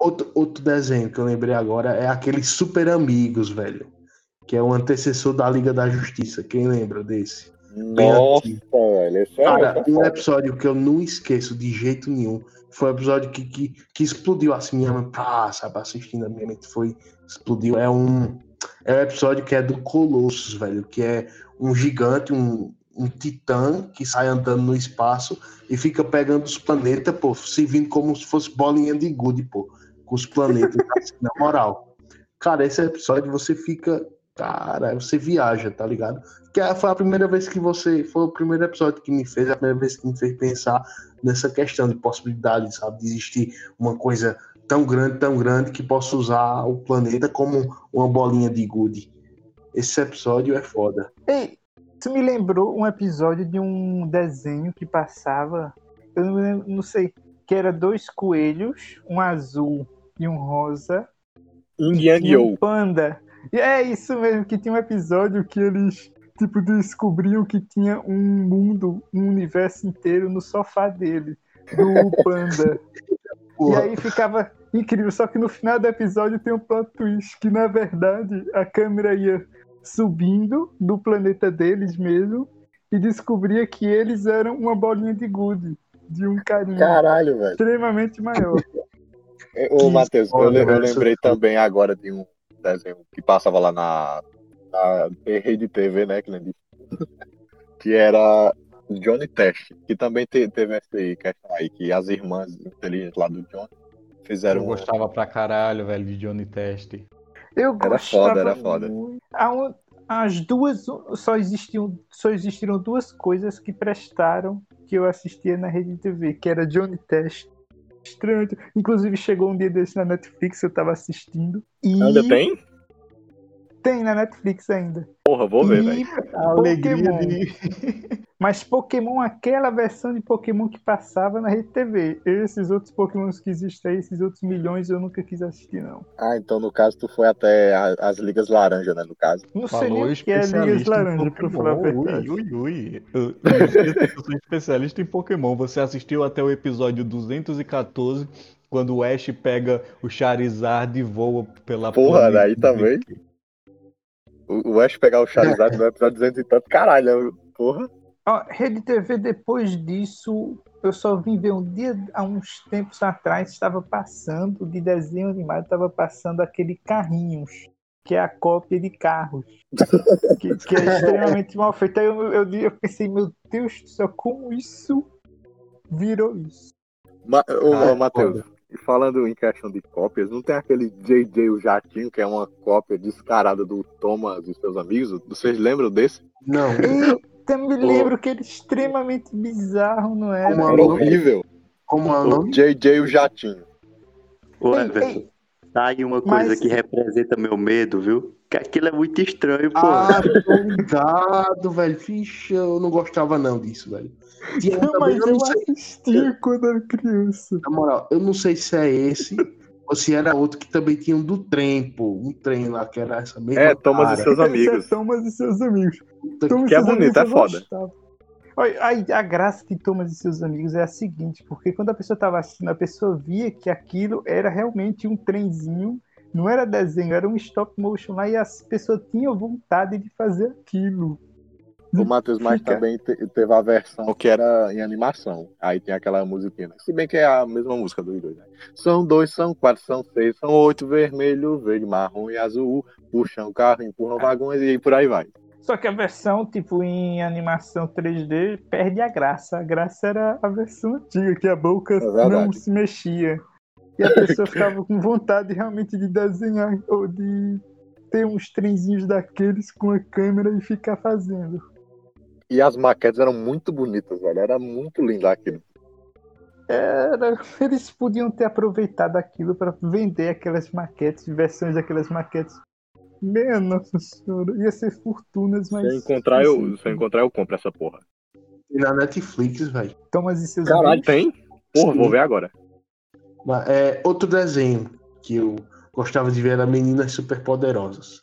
Outro, outro desenho que eu lembrei agora é aquele Super Amigos, velho. Que é o antecessor da Liga da Justiça. Quem lembra desse? Nossa, velho. É, Cara, é um episódio que eu não esqueço de jeito nenhum. Foi um episódio que, que, que explodiu assim, minha mente, pá, sabe, assistindo a minha mente foi, explodiu. É um, é um episódio que é do Colossus, velho, que é um gigante, um, um titã que sai andando no espaço e fica pegando os planetas, pô, se vindo como se fosse bolinha de gude, pô, com os planetas, [LAUGHS] assim, na moral. Cara, esse episódio você fica Cara, você viaja, tá ligado? Que é- foi a primeira vez que você. Foi o primeiro episódio que me fez, a primeira vez que me fez pensar nessa questão de possibilidade, sabe? De existir uma coisa tão grande, tão grande, que possa usar o planeta como uma bolinha de gude. Esse episódio é foda. Ei, isso me lembrou um episódio de um desenho que passava, eu não, lembro- não sei, que era dois coelhos, um azul e um rosa, Yin e Yang um Yo. panda. E é isso mesmo, que tinha um episódio que eles tipo descobriam que tinha um mundo, um universo inteiro no sofá dele, do panda. [LAUGHS] E aí ficava incrível, só que no final do episódio tem um plot twist, que na verdade a câmera ia subindo do planeta deles mesmo e descobria que eles eram uma bolinha de gude, de um carinha Caralho, velho. extremamente maior. [LAUGHS] Ô, Matheus, eu, eu lembrei também agora de um desenho que passava lá na, na rede TV, né, que, [LAUGHS] que era Johnny Test, que também te- teve essa questão aí, que as irmãs inteligentes lá do Johnny fizeram Eu um- gostava pra caralho, velho, de Johnny Test. Eu Era foda, era foda. muito. As duas só existiam, só existiram duas coisas que prestaram que eu assistia na rede TV, que era Johnny Test. Estranho. Inclusive chegou um dia desse na Netflix, eu tava assistindo. E Ainda tem? Tem na Netflix ainda. Porra, vou ver, velho. Pokémon. de. [LAUGHS] Mas Pokémon, aquela versão de Pokémon que passava na Rede TV. Esses outros Pokémons que existem aí, esses outros milhões, eu nunca quis assistir, não. Ah, então no caso tu foi até a- as ligas laranja, né, no caso. Não sei Falou nem o que é Ligas especialista em Laranja, pra falar a Pokémon. verdade. Ui, ui, ui. Eu, eu sou especialista em Pokémon. Você assistiu até o episódio 214, quando o Ash pega o Charizard e voa pela Porra, daí também. O, Ash pegar o Charizard no episódio 200 e tanto, caralho, eu- porra. Ó, Rede TV, depois disso, eu só vim ver um dia, há uns tempos atrás, estava passando de desenho animado, estava passando aquele Carrinhos, que é a cópia de carros, [LAUGHS] que, que é extremamente mal feito. Aí eu, eu, eu pensei, meu Deus do céu, como isso virou isso? Ma ô, Ah, ô, Matheus, e falando em questão de cópias, não tem aquele JJ o Jatinho, que é uma cópia descarada do Thomas e seus amigos? Vocês lembram desse? Não. Eita, me lembro que ele é extremamente bizarro, não era? Como Era horrível. Como é o O nome? JJ o Jatinho. Ô, Ei, Everton, tá aí uma coisa Mas- que representa meu medo, viu? Aquilo é muito estranho, pô. Ah, tô ligado, velho. Vixe, eu não gostava não disso, velho. Tinha Não, mas eu não sei, assistia quando era criança. na moral, eu não sei se é esse ou se era outro que também tinha um do trem, pô. Um trem lá que era essa mesma É, Thomas cara. e seus amigos. Esse é Thomas e seus amigos. Thomas Que é bonito, amigos é foda. aí, a graça de Thomas e seus amigos é a seguinte, porque quando a pessoa estava assistindo, a pessoa via que aquilo era realmente um trenzinho, não era desenho, era um stop motion lá e as pessoas tinham vontade de fazer aquilo. O Matheus, Fica. também te- teve a versão que era em animação. Aí tem aquela musiquinha. né? Se bem que é a mesma música dos dois, né? São dois, são quatro, são seis, são oito, vermelho, verde, marrom e azul. Puxam o carro, empurram vagões e por aí vai. Só que a versão, tipo, em animação 3D, perde a graça. A graça era a versão antiga, que a boca verdade. não se mexia. E a pessoa ficava com vontade realmente de desenhar ou de ter uns trenzinhos daqueles com a câmera e ficar fazendo. E as maquetes eram muito bonitas, velho. Era muito lindo aquilo. Era, eles podiam ter aproveitado aquilo para vender aquelas maquetes, versões daquelas maquetes. Minha nossa senhora, ia ser fortunas, mas. Se eu encontrar, eu, se eu encontrar, eu compro essa porra. E na Netflix, velho. Thomas e seus Caralho, amigos. tem? Porra, Sim. vou ver agora. Mas, É, outro desenho que eu gostava de ver era Meninas Superpoderosas.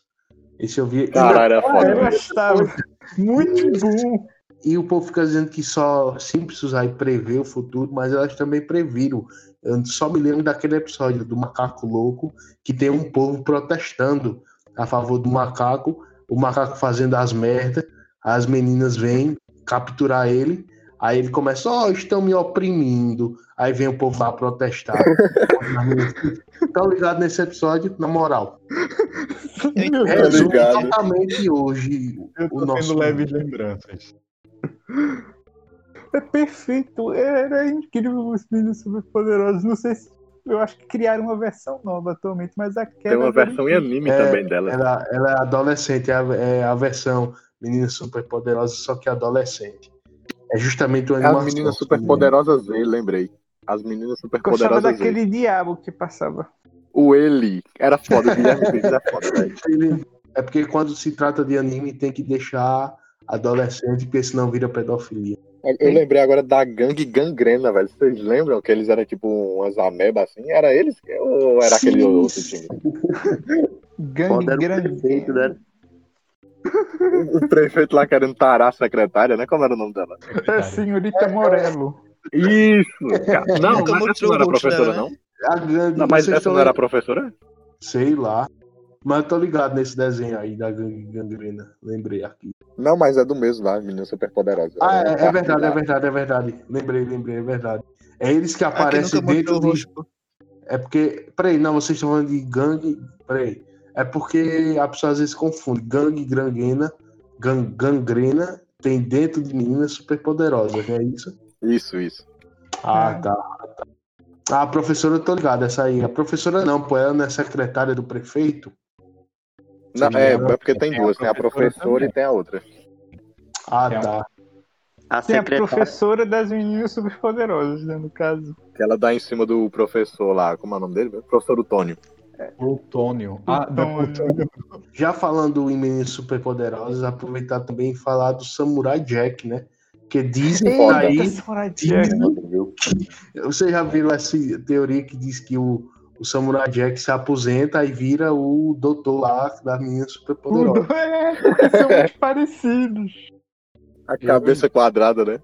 Esse eu via. Caralho, era foda. eu gostava. Muito bom. E o povo fica dizendo que só Simpsons aí prevê o futuro, mas elas também previram. Eu só me lembro daquele episódio do macaco louco, que tem um povo protestando a favor do macaco, o macaco fazendo as merdas, as meninas vêm capturar ele, aí ele começa, ó, estão me oprimindo. Aí vem o povo lá protestar. [LAUGHS] Estão ligados nesse episódio, na moral. Resume ligado. totalmente hoje Eu o tô nosso. tendo leves lembranças. É perfeito. Era incrível os meninos super poderosos. Não sei se eu acho que criaram uma versão nova atualmente, mas aquela. Tem uma versão em anime É, também dela. Ela, ela é adolescente, é a, é a versão Menina Super Poderosa, só que adolescente. É justamente uma As animação. meninas super poderosas Z, lembrei. As meninas super Gostava daquele diabo que passava. O ele era foda, o Guilherme Briggs é foda, [LAUGHS] velho. É porque quando se trata de anime tem que deixar adolescente, porque senão vira pedofilia. Eu lembrei agora da gangue gangrena, velho. Vocês lembram que eles eram tipo umas amebas assim? Era eles ou era aquele Sim. outro time? Gangue prefeito, né? O, o prefeito lá querendo tarar a secretária, né? Como era o nome dela? É, senhorita Morello. Isso! cara. Não, Nunca mas essa não era professora, dela, não? Não, mas essa não era a professora? Sei lá. Mas eu tô ligado nesse desenho aí da gangue gangrena. Lembrei aqui. Não, mas é do mesmo lá, menina super poderosa. Ah, é, é verdade, é verdade, é verdade. Lembrei, lembrei, é verdade. É eles que aparecem dentro o de. É porque. Peraí, não, vocês estão falando de gangue. Peraí. É porque a pessoa às vezes confunde. Gangue gangrena, gan, gangrena tem dentro de meninas superpoderosas, não é isso? Isso, isso. Ah, É. tá. tá. Ah, a professora, eu tô ligado, essa aí. A professora não, pô, ela não é secretária do prefeito. Não, é, ela- é porque tem tem a duas, tem a professora e tem a outra. Ah, Tem tá. A Tem a professora das meninas superpoderosas, né, no caso. Que ela dá em cima do professor lá, como é o nome dele? Professor Utônio. Plutônio. Ah, não, Plutônio. Já falando em meninas superpoderosas, aproveitar também e falar do Samurai Jack, né? Que dizem aí. Samurai Jack. dizem- Você já viu essa teoria que diz que o, o Samurai Jack se aposenta e vira o doutor lá das meninas superpoderosas. Tudo é, porque são muito [LAUGHS] parecidos. A cabeça quadrada, né?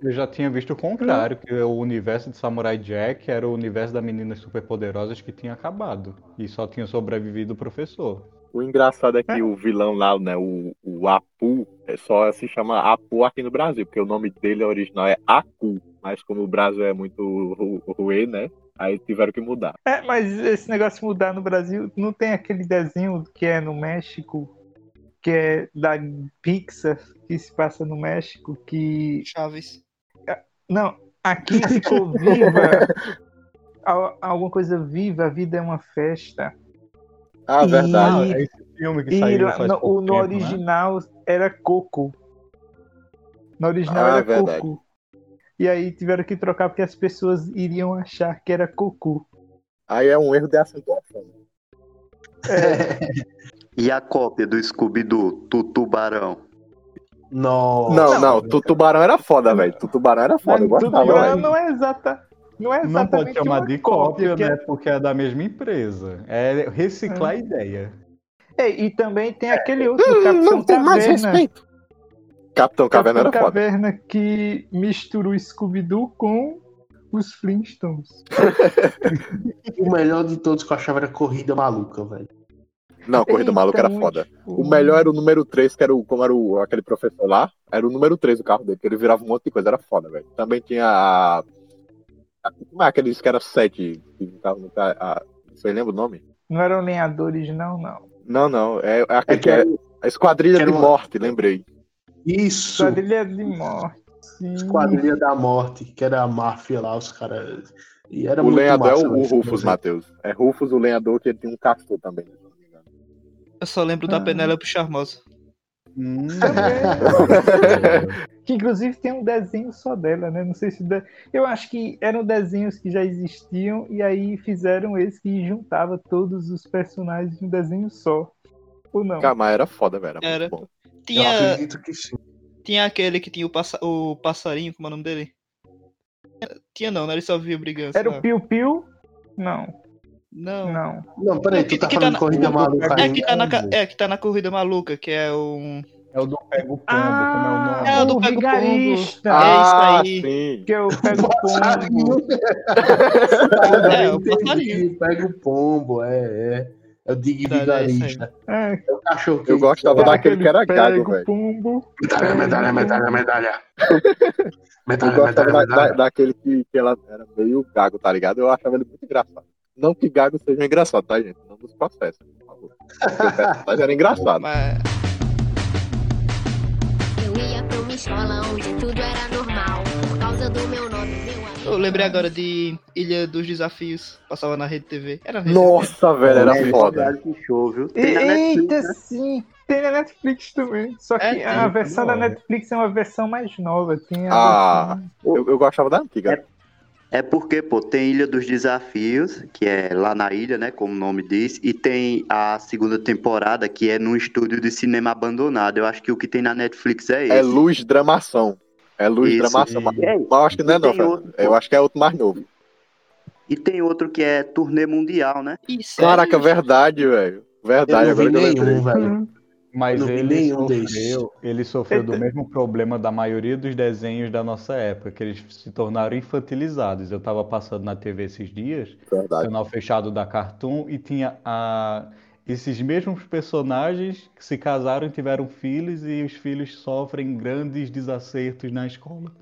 Eu já tinha visto o contrário, que o universo de Samurai Jack era o universo das meninas superpoderosas que tinha acabado. E só tinha sobrevivido o professor. O engraçado é que o vilão lá, né, o, o Apu, é só se chama Apu aqui no Brasil, porque o nome dele original é Aku, mas como o Brasil é muito ru- ruê, né, aí tiveram que mudar. É, mas esse negócio de mudar no Brasil, não tem aquele desenho que é no México, que é da Pixar, que se passa no México, que. Chaves. Não, aqui [LAUGHS] ficou viva. al- Alguma coisa viva, a vida é uma festa. Ah, E- verdade. É filme que E saiu no, pouco o- no tempo, né? original era Coco. No original Ah, era verdade. Coco. E aí tiveram que trocar porque as pessoas iriam achar que era Coco. Aí é um erro de acentuação. [LAUGHS] E a cópia do Scooby-Doo, do Tubarão. Nossa. Não, não, tu tubarão era foda, velho. Tu tubarão era foda, eu Mas gostava, tudo velho. não é exata. Não é Não exatamente pode chamar uma de cópia, porque- né? Porque é da mesma empresa. É reciclar a ideia. É, e também tem aquele outro Capitão Caverna. Capitão Caverna era Capitão foda. Caverna que mistura o Scooby-Doo com os Flintstones. [LAUGHS] O melhor de todos que eu achava era Corrida Maluca, velho. Não, Corrida Eita, Maluca era foda. foda. O melhor era o número 3, que era o, como era o, aquele professor lá, era o número 3 do carro dele, que ele virava um monte de coisa, era foda, velho. Também tinha a. a como é aqueles que era 7 que carro? a- Você lembra o nome? Não eram lenhadores, não, não. Não, não, é, é aquele É que é a Esquadrilha de uma- Morte, lembrei. Isso, Quadrilha de morte. Sim. Esquadrilha da Morte, que era a máfia lá, os caras. E era o muito lenhador é massa, o, o esse Rufus, desenho. Matheus. É Rufus, o lenhador, que ele tinha um castor também. Eu só lembro da Ah. Penélope Charmosa. Hum. [LAUGHS] Que inclusive tem um desenho só dela, né? Não sei se. de- Eu acho que eram desenhos que já existiam e aí fizeram esse que juntava todos os personagens em um desenho só. Ou não? Cara, mas era foda, velho. Era, Era. muito bom. Eu Tinha, acredito que sim. tinha aquele que tinha o, passa, o passarinho, como é o nome dele? Tinha não, né? Ele só via brigando. Era o Piu Piu? Não, Não. não. Não, peraí, É tu que- tá tá falando na- de Corrida Maluca É que, tá na, ca- é que tá na corrida maluca, que é um. É o do Pego Pombo, Ah, como é o nome? É, o do Pego Vigarista. Pombo. É isso ah, aí. sim. Que eu pego o pombo. É, o [LAUGHS] Entendi, passarinho. Pega o pombo, é, é. É o Dig é isso Vigarista. É, É o cachorro que Eu gostava que- daquele que era gago, velho. pombo. Medalha, medalha, medalha, medalha. [LAUGHS] Eu Medalha, gostava medalha, da- da- medalha. daquele que, que ela era meio gago, tá ligado? Eu achava ele muito engraçado. Não que gago seja engraçado, tá, gente? Não nos processa, por favor. Porque o personagem era engraçado. Mas Eu ia pra uma escola onde tudo era normal. Por causa do meu nome, meu amigo. Eu lembrei agora de Ilha dos Desafios. Passava na Rede TV. Era Rede Nossa, velho, era É, foda. reality show, viu? Tem na Netflix, Eita, né? sim! Tem na Netflix também. Só que É, a tem. versão da Não. Netflix é uma versão mais nova. Tem a Ah. versão- Eu, eu gostava da antiga. É porque, pô, tem Ilha dos Desafios, que é lá na ilha, né, como o nome diz, e tem a segunda temporada, que é num estúdio de cinema abandonado. Eu acho que o que tem na Netflix é esse. É Luz Dramação. É Luz Isso. Dramação. Mas É, mas eu acho que não é Fernando. outro, Eu acho que é outro mais novo. E tem outro que é turnê mundial, né? Ih, sério? Caraca, verdade, velho. Eu Verdade, não vi agora que eu lembrei. nenhum, velho. Mas não ele desses. sofreu, ele sofreu do [LAUGHS] mesmo problema da maioria dos desenhos da nossa época, que eles se tornaram infantilizados. Eu tava passando na TV esses dias, Verdade. canal fechado da Cartoon, e tinha a, esses mesmos personagens que se casaram e tiveram filhos, e os filhos sofrem grandes desacertos na escola.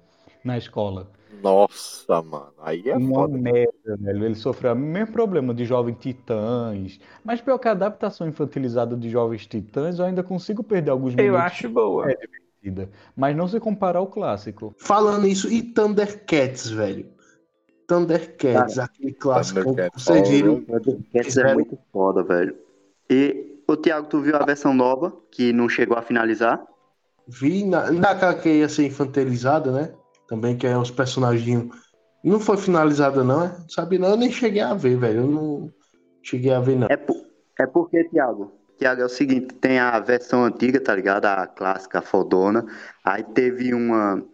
Na escola. Nossa, mano. Aí é Uma foda. merda, velho. Ele sofreu o mesmo problema de Jovens Titãs. Mas pior que a adaptação infantilizada de Jovens Titãs, eu ainda consigo perder alguns Eu minutos acho boa. É. vida. Mas não se compara ao clássico. Falando isso, e Thundercats, velho? Thundercats, aquele clássico. Thundercats, Vocês viram? Cats é muito foda, velho. E, ô Thiago, tu viu a versão nova, que não chegou a finalizar? Vi na, naquela que ia ser infantilizada, né? Também que é os personagens. Não foi finalizada, não, é? Sabe, não, eu nem cheguei a ver, velho. Eu não cheguei a ver, não. É, por- é porque, Thiago, Thiago, é o seguinte, tem a versão antiga, tá ligado? A clássica, a fodona. Aí teve uma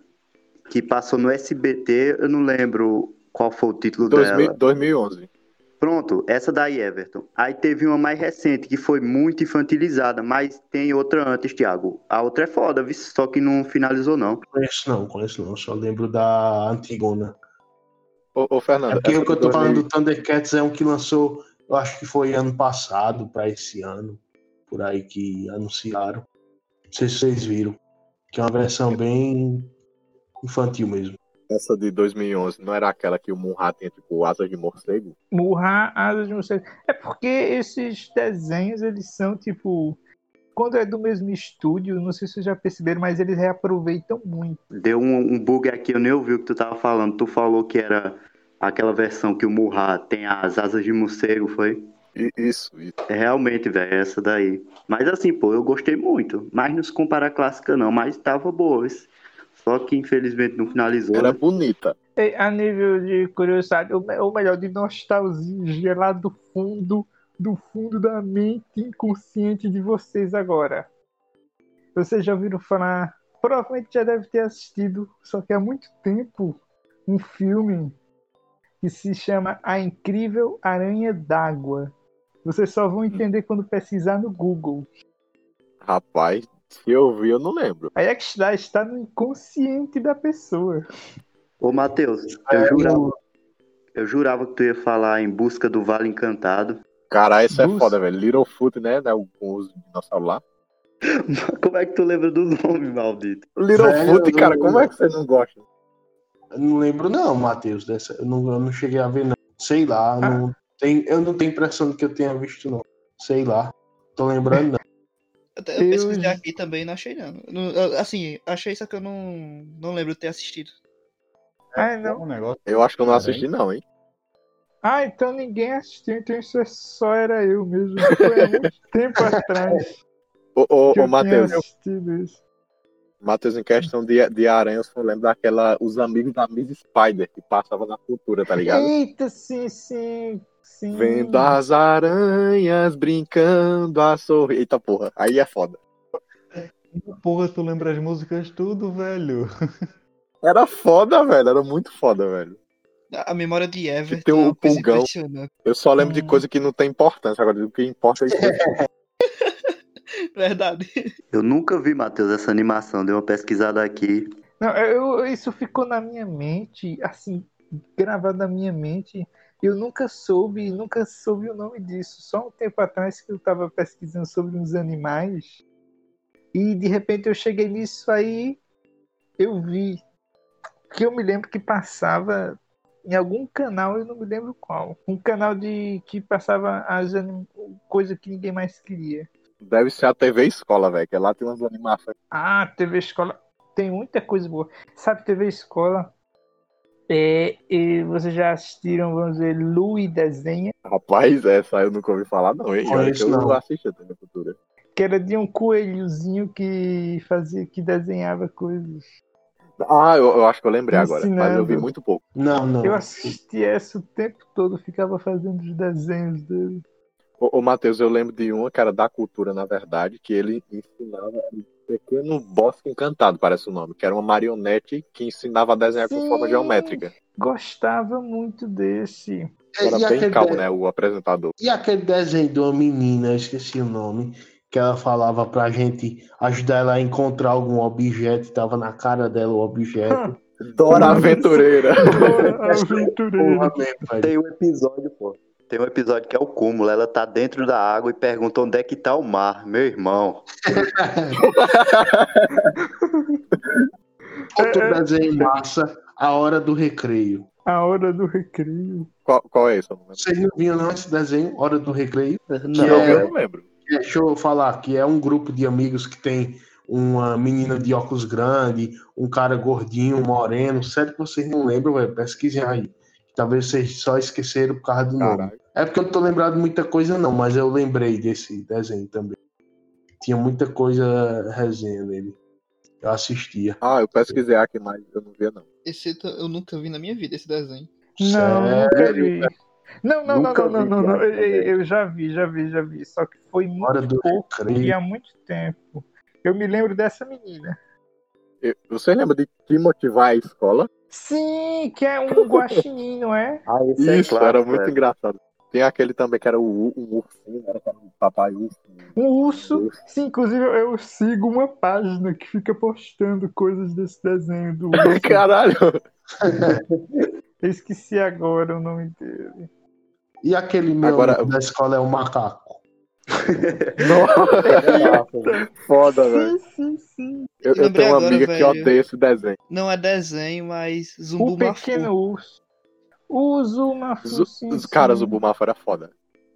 que passou no SBT, eu não lembro qual foi o título 2000, dela. 2011. Pronto, essa daí, Everton. Aí teve uma mais recente, que foi muito infantilizada, mas tem outra antes, Thiago. A outra é foda, viu? só que não finalizou, não. Conheço não, conheço não. Só lembro da Antigona. Ô, ô É Fernando, porque essa o que eu tô falando 2000 do Thundercats é um que lançou, eu acho que foi ano passado pra esse ano, por aí que anunciaram. Não sei se vocês viram. Que é uma versão bem infantil mesmo. Essa de 2011 não era aquela que o Munra tinha, tipo, asas de morcego? Murrar asas de morcego. É porque esses desenhos, eles são tipo. Quando é do mesmo estúdio, não sei se vocês já perceberam, mas eles reaproveitam muito. Deu um, um bug aqui, eu nem ouvi o que tu tava falando. Tu falou que era aquela versão que o Murra tem as asas de morcego, foi? Isso, isso. É realmente, velho, essa daí. Mas assim, pô, eu gostei muito. Mas não se compara à clássica, não. Mas tava boa. esse. Só que infelizmente não finalizou. Era né? bonita. E, a nível de curiosidade, ou melhor, de nostalgia lá do fundo, do fundo da mente inconsciente de vocês agora. Vocês já ouviram falar, provavelmente já deve ter assistido, só que há muito tempo, um filme que se chama A Incrível Aranha d'Água. Vocês só vão entender quando pesquisar no Google. Rapaz, se eu vi, eu não lembro. Aí é que está, está no inconsciente da pessoa. Ô, Matheus, eu É, jurava, eu jurava que tu ia falar em busca do Vale Encantado. Cara, isso é Bus- foda, velho. Littlefoot, né? né, Com os dinossauros lá. [LAUGHS] Como é que tu lembra do nome, maldito? Littlefoot, cara, como é que você não gosta? Eu não lembro não, Matheus, dessa. Eu não, eu não cheguei a ver não. Sei lá, não tem, eu não tenho impressão de que eu tenha visto não. Sei lá. Tô lembrando não. Eu, eu Eu- pesquisei aqui também não achei, não. Não- Assim, achei só que eu não, não lembro de ter assistido. Ah, não. Um negócio. Eu acho que eu não assisti, não, hein? Ah, então ninguém assistiu, então isso é só era eu mesmo. Foi há muito [LAUGHS] tempo atrás Ô, ô, ô Matheus. Matheus, em questão de, de aranha, eu só lembro daquela, os amigos da Miss Spider, que passava na cultura, tá ligado? Eita, sim, sim, sim. Vendo as aranhas brincando a sorrir. Eita porra, aí é foda. Porra, tu lembra as músicas tudo, velho. [LAUGHS] Era foda, velho, era muito foda, velho. A a memória de Everton tem é um coisa pulgão. Eu só lembro de Hum. coisa que não tem importância, agora o que importa é isso. [LAUGHS] Verdade. Eu nunca vi, Matheus, essa animação. Dei uma pesquisada aqui. Não, eu, isso ficou na minha mente, assim, gravado na minha mente. Eu nunca soube, nunca soube o nome disso. Só um tempo atrás que eu estava pesquisando sobre uns animais e de repente eu cheguei nisso aí, eu vi. Que eu me lembro que passava em algum canal, eu não me lembro qual. Um canal de que passava as anim... coisa que ninguém mais queria. Deve ser a TV Escola, velho, que lá tem umas animações. Ah, TV Escola tem muita coisa boa. Sabe, TV Escola É, e vocês já assistiram, vamos ver, Louis Desenha, Rapaz, essa eu nunca ouvi falar, não, hein? Olha isso eu não. assisti a TV Cultura. que era de um coelhozinho que fazia, que desenhava coisas. Ah, eu, eu acho que eu lembrei agora, mas eu vi muito pouco. Não, não. Eu assisti essa o tempo todo, ficava fazendo os desenhos dele. Ô, ô Matheus, eu lembro de uma que era da cultura, na verdade, que ele ensinava pequeno bosque encantado, parece o nome, que era uma marionete que ensinava a desenhar com Sim. forma geométrica. Gostava muito desse. Era e, bem calmo, de- né, o apresentador. e aquele desenho de uma menina, eu esqueci o nome, que ela falava pra gente ajudar ela a encontrar algum objeto e tava na cara dela o objeto. [LAUGHS] Dora [LAUGHS] Aventureira. Mesmo, velho. Tem um episódio, pô. Tem um episódio que é o cúmulo. Ela tá dentro da água e pergunta onde é que tá o mar, meu irmão. [LAUGHS] Outro desenho massa, A Hora do Recreio. A hora do recreio. qual, qual é lembro. Vocês não viram não esse desenho, Hora do Recreio? Não, Não, é- eu não lembro. É, Deixa eu falar que é um grupo de amigos que tem uma menina de óculos grande, um cara gordinho, moreno. Sério que vocês não lembram, velho? Pesquisem aí. Talvez vocês só esqueceram por causa do nome. Caralho. É porque eu não tô lembrado de muita coisa, não, mas eu lembrei desse desenho também. Tinha muita coisa resenha nele. Eu assistia. Ah, eu pesquisei aqui, mas eu não via, não. Esse eu- eu nunca vi na minha vida, esse desenho. Não, nunca Sério? vi. Não, não, não, Nunca não, não, vi, não, não. cara, Eu, eu já vi, já vi, já vi. Só que foi Hora muito do pouco e Recreio. há muito tempo. Eu me lembro dessa menina. Você lembra de Timothy vai à escola? Sim, que é um [LAUGHS] guaxinim, não é? Ah, esse é Isso, clássico, era muito é. engraçado. Tem aquele também que era o, o ursinho, era o papai urso. Um urso. Sim, inclusive eu sigo uma página que fica postando coisas desse desenho do [LAUGHS] urso. Caralho! [LAUGHS] Eu esqueci agora o nome dele. E aquele meu Agora- da escola é o macaco. Nossa, foda, velho. Sim, sim, sim. Eu, eu tenho uma agora, amiga que odeia esse desenho. Não é desenho, mas Zumbu O pequeno urso. O Zumafu, sim, Os caras, o Bumafo era foda.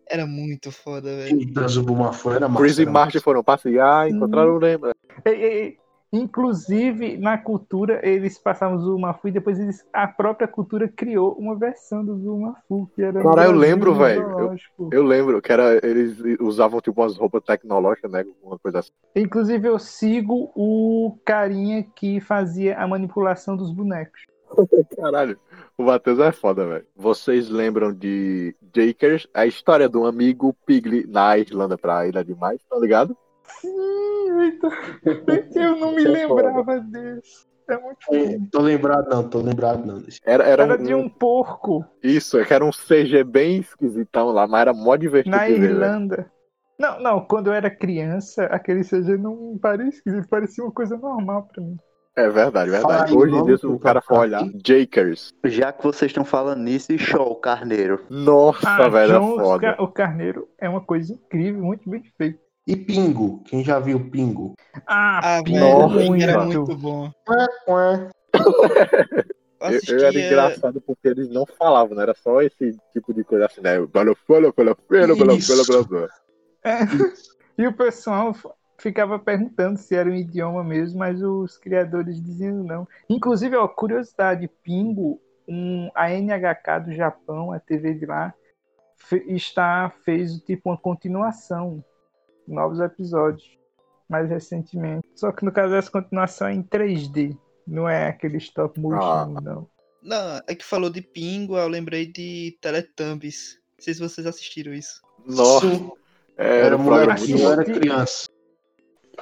Era muito foda, velho. E da Zubumafo era massa. Chris e Marty massa. foram passear, encontraram o lembra. Ei, ei, ei. Inclusive, na cultura, eles passavam o Zumafu e depois eles, a própria cultura criou uma versão do Zumafu, que era. Cara, eu lembro, velho. zoológico. Eu lembro que era, eles usavam tipo umas roupas tecnológicas, né? Uma coisa assim. Inclusive, eu sigo o carinha que fazia a manipulação dos bonecos. [LAUGHS] Caralho, o Matheus é foda, velho. Vocês lembram de Jakers, a história de um amigo Pigli na Irlanda pra Ilha de Mais, tá ligado? Sim, Vitor. Eu não me Isso é lembrava desse. É muito É. Tô lembrado não, tô lembrado não. Era, era, Era um, de um porco Isso, é que era um CG bem esquisitão lá, mas era mó divertido na ver. Irlanda. Não, não, quando eu era criança, aquele CG não parecia esquisito, parecia uma coisa normal pra mim. É verdade, verdade. aí, Hoje em dia, se o cara for olhar, Jakers. Já que vocês estão falando nisso, e show, Carneiro. Nossa, Ah, velho, é foda. O Carneiro é uma coisa incrível, muito bem feito. E Pingo? Quem já viu Pingo? Ah, Ah, Pingo, velho, era muito. bom. Ué, Eu Eu, eu assistia... era engraçado porque eles não falavam, né? Era só esse tipo de coisa assim, né? É. E o pessoal ficava perguntando se era um idioma mesmo, mas os criadores diziam não. Inclusive, ó, curiosidade, Pingo, um, a NHK do Japão, a TV de lá, está, fez tipo uma continuação, novos episódios, mais recentemente. Só que no caso essa continuação é em 3D, não é aquele stop motion, Ah. não. Não, é que falou de Pingo, eu lembrei de Teletubbies. Não sei se vocês assistiram isso. Nossa, é, era um moleque, muito eu era criança.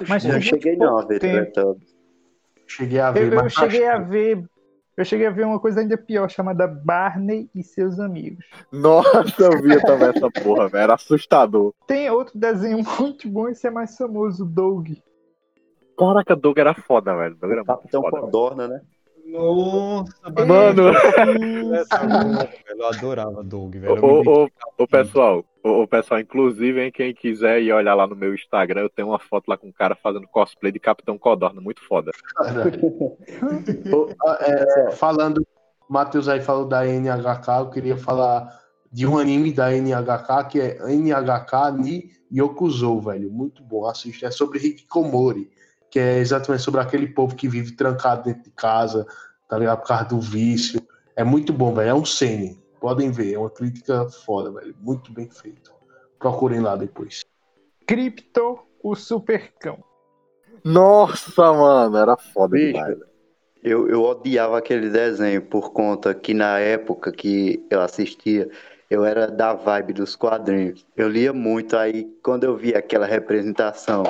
Mas Não tem cheguei muito não a ver. Teletubbies. Cheguei a ver, Eu, eu cheguei a ver. Eu cheguei a ver uma coisa ainda pior, chamada Barney e seus amigos. Nossa, eu via também essa porra, velho. Era assustador. Tem outro desenho muito bom, esse é mais famoso, Doug. Caraca, Doug era foda, velho. Doug era muito Capitão foda. velho. Codorna, né? Nossa, Mano, Eu adorava Doug, velho. Ô, ô, pessoal, ô, ô, pessoal, inclusive, hein, quem quiser ir olhar lá no meu Instagram, eu tenho uma foto lá com um cara fazendo cosplay de Capitão Codorna, muito foda. [LAUGHS] Ô, é, falando, Matheus aí falou da NHK, eu queria falar de um anime da NHK que é NHK Ni Yokuzo, velho. Muito bom, assiste. É sobre Hikikomori, que é exatamente sobre aquele povo que vive trancado dentro de casa, tá ligado? Por causa do vício. É muito bom, velho. É um Sene. Podem ver, é uma crítica foda, velho. Muito bem feito. Procurem lá depois. Crypto, o supercão. Nossa, mano, era foda Bicho. demais. velho. Eu, eu odiava aquele desenho por conta que na época que eu assistia, eu era da vibe dos quadrinhos. Eu lia muito, aí quando eu via aquela representação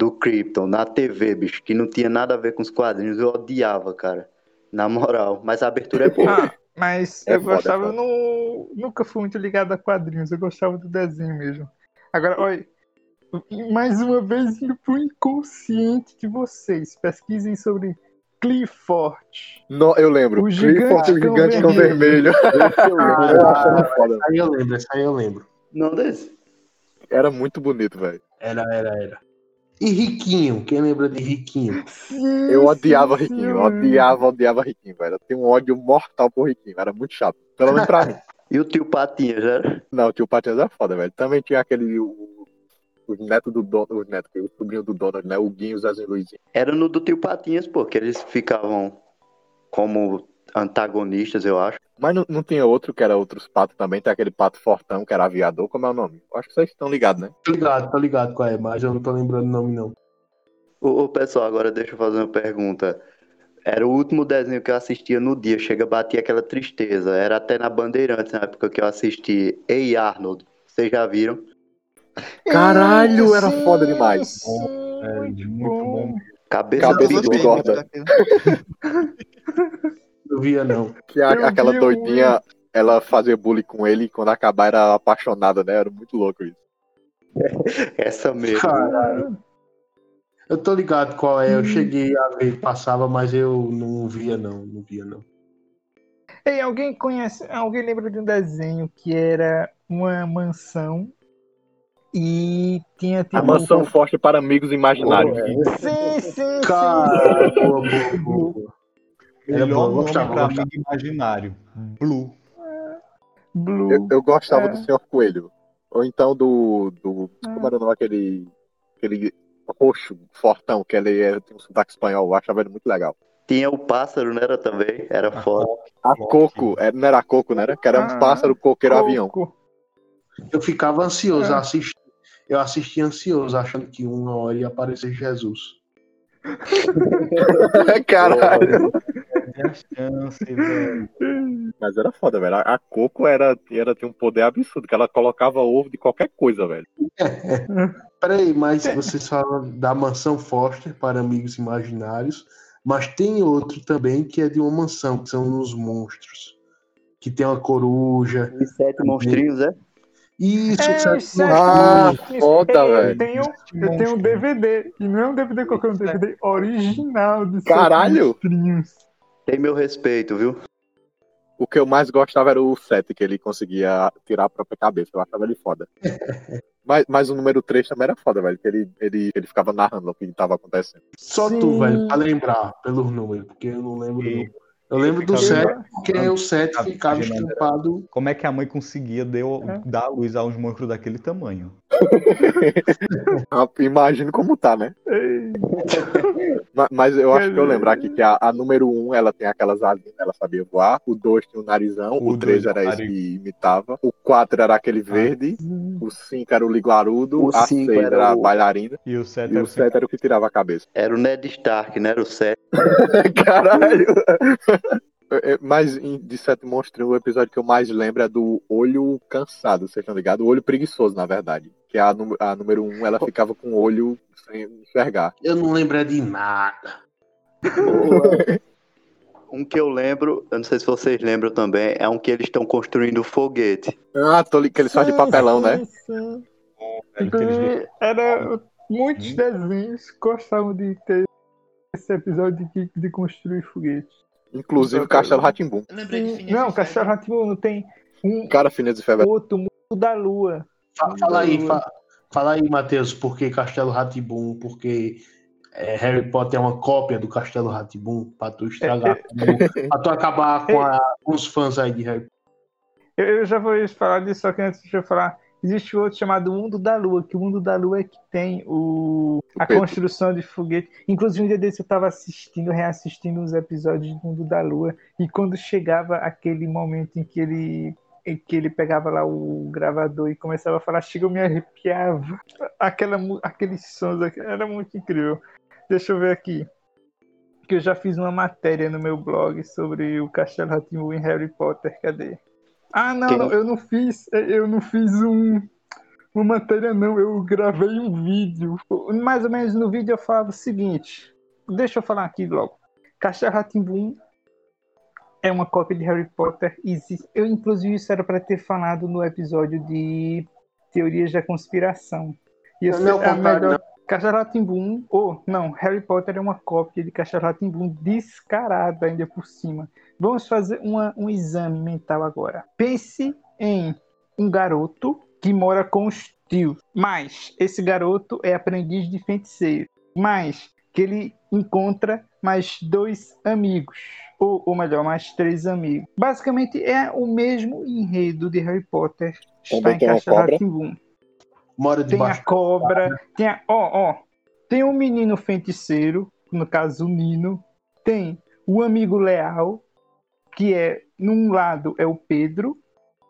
do Krypton na TV, bicho, que não tinha nada a ver com os quadrinhos, eu odiava, cara. Na moral. Mas a abertura é boa. Ah, mas É eu foda, gostava, foda. no... nunca fui muito ligado a quadrinhos, eu gostava do desenho mesmo. Agora, olha, mais uma vez indo pro inconsciente de vocês, pesquisem sobre Clifford. No, eu lembro. O Clifford, o gigante cão vermelho. [LAUGHS] Ah, eu achava foda. Essa aí eu lembro, essa aí eu lembro. Não desse. Era muito bonito, velho. Era, era, era. E Riquinho, quem lembra de Riquinho? Sim, Eu odiava sim, Riquinho. odiava, odiava Riquinho, velho. Eu tenho um ódio mortal por Riquinho. Era muito chato. Pelo menos pra [LAUGHS] mim. E o tio Patinha, já era? Não, o tio Patinhas era foda, velho. Também tinha aquele. O, os netos do Donald. Os netos, o sobrinho do Donald, né? O Guinho, o Zezinho Luizinho. Era no do tio Patinhas, pô, que eles ficavam como antagonistas, eu acho. Mas não, não tinha outro que era outros patos também. Tem aquele pato fortão que era aviador. Como é o nome? Eu acho que vocês estão ligados, né? Tô ligado, tô ligado qual é, mas eu não tô lembrando o nome, não. Ô, ô, pessoal, agora deixa eu fazer uma pergunta. Era o último desenho que eu assistia no dia, chega a bater aquela tristeza. Era até na Bandeirantes, na época que eu assisti Ei Arnold. Vocês já viram? Caralho, era foda demais. sim, É, muito bom. bom. Cabeça, Cabeça de gorda. [LAUGHS] Não via, não. Que a- aquela vi doidinha, ela fazia bullying com ele e quando acabar era apaixonada, né? Era muito louco isso. [LAUGHS] Essa mesmo. Caralho. Eu tô ligado qual é. Eu Hum. cheguei a ver, passava, mas eu não via, não. Não via, não. Ei, alguém conhece, alguém lembra de um desenho que era uma mansão e tinha tipo A mansão forte para amigos imaginários. Sim, sim, sim. Cara, boa, boa, boa, boa. Era Melhor nome gostava, pra gostava. amigo imaginário. Blue. Blue. Eu, eu gostava É. do Senhor Coelho. Ou então do. do Ah. como era o nome aquele. aquele roxo, fortão, que ele é, tem um sotaque espanhol. Eu achava ele muito legal. Tinha o pássaro, não era também? Era foda. A. Coco, é, não era a Coco, né? Que era um Ah, pássaro coqueiro avião. Coco. Eu ficava ansioso É. a assistir. Eu assistia ansioso, achando que uma hora ia aparecer Jesus. [LAUGHS] Caralho. Perde a chance, velho. Mas era foda, velho. A Coco era, era, tinha um poder absurdo, que ela colocava ovo de qualquer coisa, velho. [LAUGHS] Peraí, mas vocês falam da mansão Foster para amigos imaginários, mas tem outro também que é de uma mansão, que são os monstros. Que tem uma coruja. Os sete monstrinhos, é? Isso, É, Ah, foda, eu velho. Tenho, eu tenho um DVD, e não é um DVD qualquer, é um DVD original de Sete Caralho! Monstrinhos. Tem meu respeito, viu? O que eu mais gostava era o 7, que ele conseguia tirar a própria cabeça. Eu achava ele foda. [LAUGHS] mas, mas o número 3 também era foda, velho. Que ele, ele, ele ficava narrando o que estava acontecendo. Só tu, Sim. velho, pra lembrar pelos números, porque eu não lembro. E-. Eu lembro do ficava- 7, porque o 7 ficava ficava estampado. Como é que a mãe conseguia deu, É. dar a luz a uns monstros daquele tamanho? [LAUGHS] Ah, Imagino como tá, né? [LAUGHS] Mas eu acho que eu lembro aqui que a, a número 1 ela tem aquelas asinhas, ela sabia voar. O 2 tinha o narizão. O O 3 dois, era esse que imitava. O 4 era aquele verde. O 5 era o liguarudo. O A cinco 6 era era a bailarina. E o 7 E era o 7 era o que tirava a cabeça. Era o Ned Stark, não era o sete. [LAUGHS] Caralho! É, é, Mas de Sete Monstros, o episódio que eu mais lembro é do Olho Cansado, vocês estão ligados? O Olho Preguiçoso, na verdade. Que a, a número 1, ela ficava com o olho sem enxergar. Eu não lembro de nada. Um que eu lembro, eu não sei se vocês lembram também, é um que eles estão construindo foguete. Ah, tô li... que eles fazem de papelão, né? sim, Era, muitos Hum. desenhos gostavam de ter esse episódio de, de construir foguetes. Inclusive o Castelo Ratimbum. De Não. Castelo Ratimuno tem um Cara, Phineas e Ferb. outro mundo da lua. Fa- Fala aí, fa- fala aí, Matheus, por que Castelo Ratibum? Porque é, Harry Potter é uma cópia do Castelo Ratibum pra tu estragar, [LAUGHS] pra tu acabar com, a- com os fãs aí de Harry Potter. Eu, eu já vou falar disso, só que antes deixa eu falar existe outro chamado Mundo da Lua, que o Mundo da Lua é que tem o, a Pedro. construção de foguete. Inclusive, um dia desse eu estava assistindo, reassistindo os episódios do Mundo da Lua, e quando chegava aquele momento em que ele em que ele pegava lá o gravador e começava a falar, chega, eu me arrepiava. Aquela, aqueles sons, era muito incrível. Deixa eu ver aqui. Que eu já fiz uma matéria no meu blog sobre o Castelo Ratimbu em Harry Potter. Cadê? Ah, não, Quem- não, eu não fiz. Eu não fiz um, uma matéria, não. Eu gravei um vídeo. Mais ou menos no vídeo eu falava o seguinte. Deixa eu falar aqui logo. Castelo Ratimbum é uma cópia de Harry Potter. Existe- Eu, inclusive, isso era para ter falado no episódio de teorias da conspiração. Não, ser não, a melhor. Castelo Ratimbum, ou não, Harry Potter é uma cópia de Castelo Ratimbum descarada ainda por cima. Vamos fazer uma- um exame mental agora. Pense em um garoto que mora com os tios, mas esse garoto é aprendiz de feiticeiro, mas que ele encontra mais dois amigos, ou, ou melhor, mais três amigos. Basicamente é o mesmo enredo de Harry Potter está tem uma Castelo cobra? Ratimbum. Mora Tem a cobra, tem a. Ó, ó. Tem um menino feiticeiro, no caso o Nino. Tem o amigo leal, que é. Num lado é o Pedro,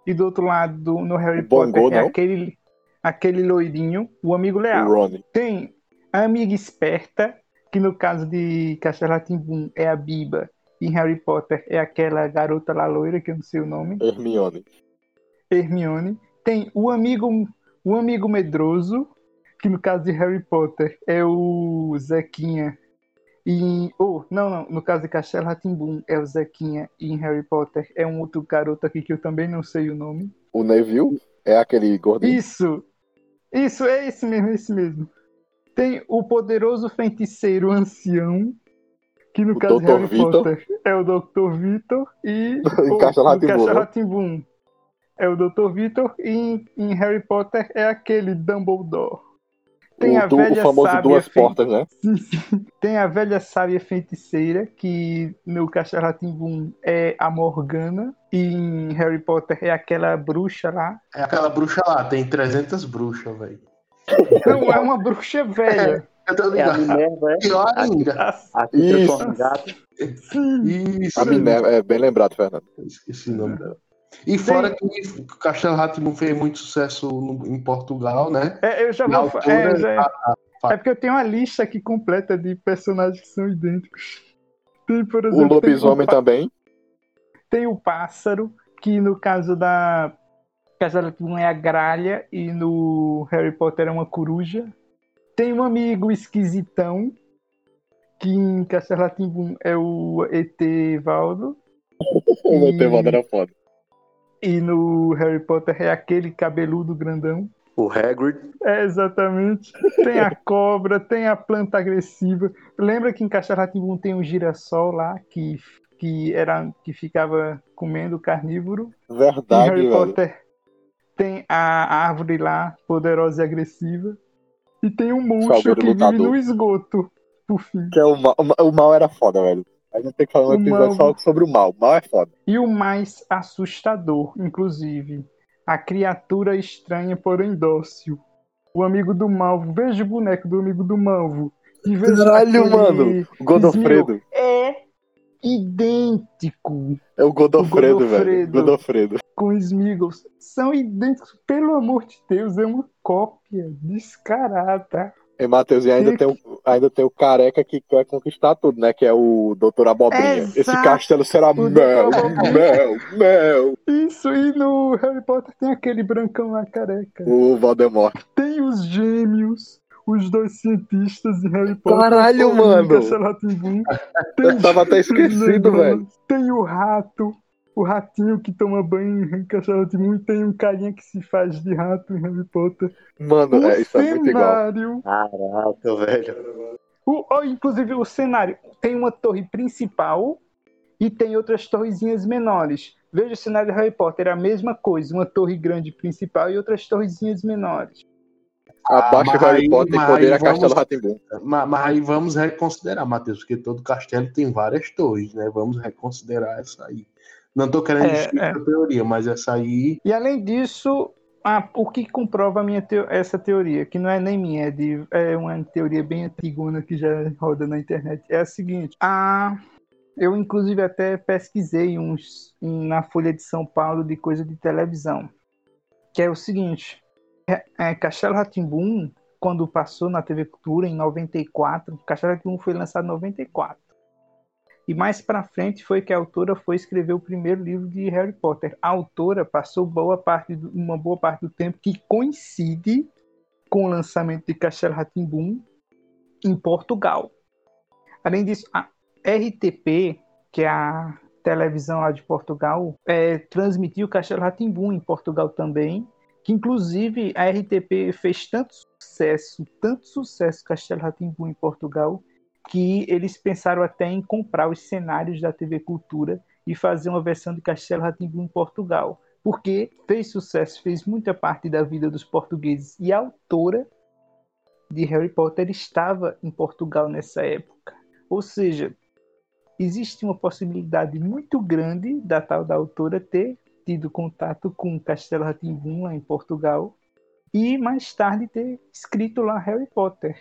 e do outro lado, no Harry Potter, é não? aquele, aquele loirinho, o amigo leal. Ronnie. Tem a amiga esperta, que no caso de Castelo Rá-Tim-Bum é a Biba, e em Harry Potter é aquela garota lá loira, que eu não sei o nome. Hermione. Hermione. Tem o amigo, o amigo medroso, que no caso de Harry Potter é o Zequinha. E, oh, não, não, no caso de Castelo Ratimbum é o Zequinha e em Harry Potter é um outro garoto aqui que eu também não sei o nome. O Neville é aquele gordinho. Isso! Isso, é esse mesmo, é esse mesmo. Tem o poderoso feiticeiro ancião, que no O caso de Dr. Harry Vitor. Potter é o Dr. Vitor e [LAUGHS] Em o- Castelo Castelo né? É o Dr. Vitor e em, em Harry Potter é aquele Dumbledore. Tem o, a du- o velha famoso sábia duas portas, né? [LAUGHS] Tem a velha sábia feiticeira, que no Castelo Rá-Tim-Bum é a Morgana, e em Harry Potter é aquela bruxa lá. É aquela bruxa lá, tem 300 bruxas, velho. Não, é uma bruxa velha. [LAUGHS] Eu tô É a ligado. Minerva, é? Pior ainda. A- A que Isso. gato. Isso. A Minerva, é bem lembrado, Fernando. Eu Esqueci o nome dela. E fora que o Castelo Rá-Tim-Bum fez muito sucesso no- em Portugal, né? É, eu já Na vou. fa- altura, é, já- a- é porque eu tenho uma lista aqui completa de personagens que são idênticos. Tem, por O exemplo, tem lobisomem pa- também. Tem o pássaro, que no caso da Castelo Rá-Tim-Bum é a gralha e no Harry Potter é uma coruja. Tem um amigo esquisitão, que em Castelo Rá-Tim-Bum é o ET Valdo. [LAUGHS] O E- ET Valdo era foda. E no Harry Potter é aquele cabeludo grandão. O Hagrid. É, exatamente. Tem a [LAUGHS] cobra, tem a planta agressiva. Lembra que em Castelo Rá-Tim-Bum tem um girassol lá que, que, era, que ficava comendo carnívoro. Em Verdade, Harry velho. Potter tem a árvore lá, poderosa e agressiva. E tem um monstro que vive lutador. no esgoto, por fim. Que é o, mal, o ma- o mal era foda, velho. A gente tem que falar um O episódio mal- só sobre o mal. O mal é foda. E o mais assustador, inclusive, a criatura estranha, porém dócil. O amigo do Malvo. Veja o boneco do amigo do Malvo. E Caralho, aquele mano. O Godofredo. É idêntico É o Godofredo, velho. Godofredo. Godofredo. com Smeagol. São idênticos. Pelo amor de Deus, é uma cópia descarada. E Matheus, e ainda tem, o, ainda tem o careca que quer conquistar tudo, né? Que é o Doutor Abobrinha. Esse Exato. castelo será mel, mel, mel. Isso, e no Harry Potter tem aquele brancão lá careca. O Voldemort. Tem os gêmeos, os dois cientistas de Harry Potter. Caralho, mano. Tem Eu tava até esquecido, velho. Tem o rato, o ratinho que toma banho em Castelo Rá-Tim-Bum. E tem um carinha que se faz de rato em Harry Potter. Mano, O é, isso é muito igual. cenário, Caraca, velho. o, ó, inclusive o cenário, tem uma torre principal e tem outras torrezinhas menores. Veja o cenário de Harry Potter, é a mesma coisa, uma torre grande principal e outras torrezinhas menores. Abaixo do Harry Potter e poder é Castelo Ratimbum. Mas, mas aí vamos reconsiderar, Matheus, porque todo castelo tem várias torres, né? Vamos reconsiderar essa aí. Não tô querendo É, é. a teoria, mas essa aí. E além disso, ah, o que comprova a minha teo- essa teoria, que não é nem minha, é, de, é uma teoria bem antigona que já roda na internet, é a seguinte. Ah, eu, inclusive, até pesquisei uns na Folha de São Paulo de coisa de televisão, que é o seguinte. É, é, Castelo Ratimbum, quando passou na TV Cultura em 94, Castelo Ratimbum foi lançado em 94. E mais pra frente foi que a autora foi escrever o primeiro livro de Harry Potter. A autora passou boa parte do- uma boa parte do tempo que coincide com o lançamento de Castelo Ratimbum em Portugal. Além disso, a RTP, que é a televisão lá de Portugal, é, transmitiu Castelo Ratimbum em Portugal também, que inclusive a RTP fez tanto sucesso, tanto sucesso Castelo Ratimbum em Portugal, que eles pensaram até em comprar os cenários da TV Cultura e fazer uma versão de Castelo Ratimbum em Portugal, porque fez sucesso, fez muita parte da vida dos portugueses e a autora de Harry Potter estava em Portugal nessa época. Ou seja, existe uma possibilidade muito grande da tal da autora ter tido contato com Castelo Ratimbum lá em Portugal e mais tarde ter escrito lá Harry Potter.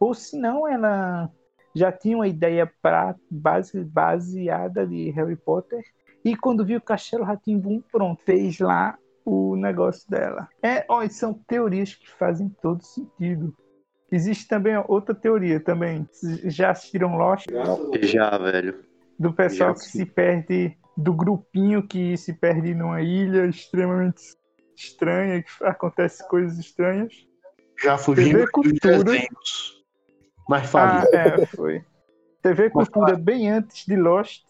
Ou se não, ela já tinha uma ideia pra, base, baseada de Harry Potter e quando viu Castelo Ratimbum, pronto, fez lá o negócio dela. É, ó, são teorias que fazem todo sentido. Existe também outra teoria também. Já assistiram Lost? Já, velho. Do pessoal Já que se perde, do grupinho que se perde numa ilha extremamente estranha, que acontece coisas estranhas. Já fugindo dos Cultura. desenhos. Mas Ah, fale. é, foi. TV Cultura, bem antes de Lost,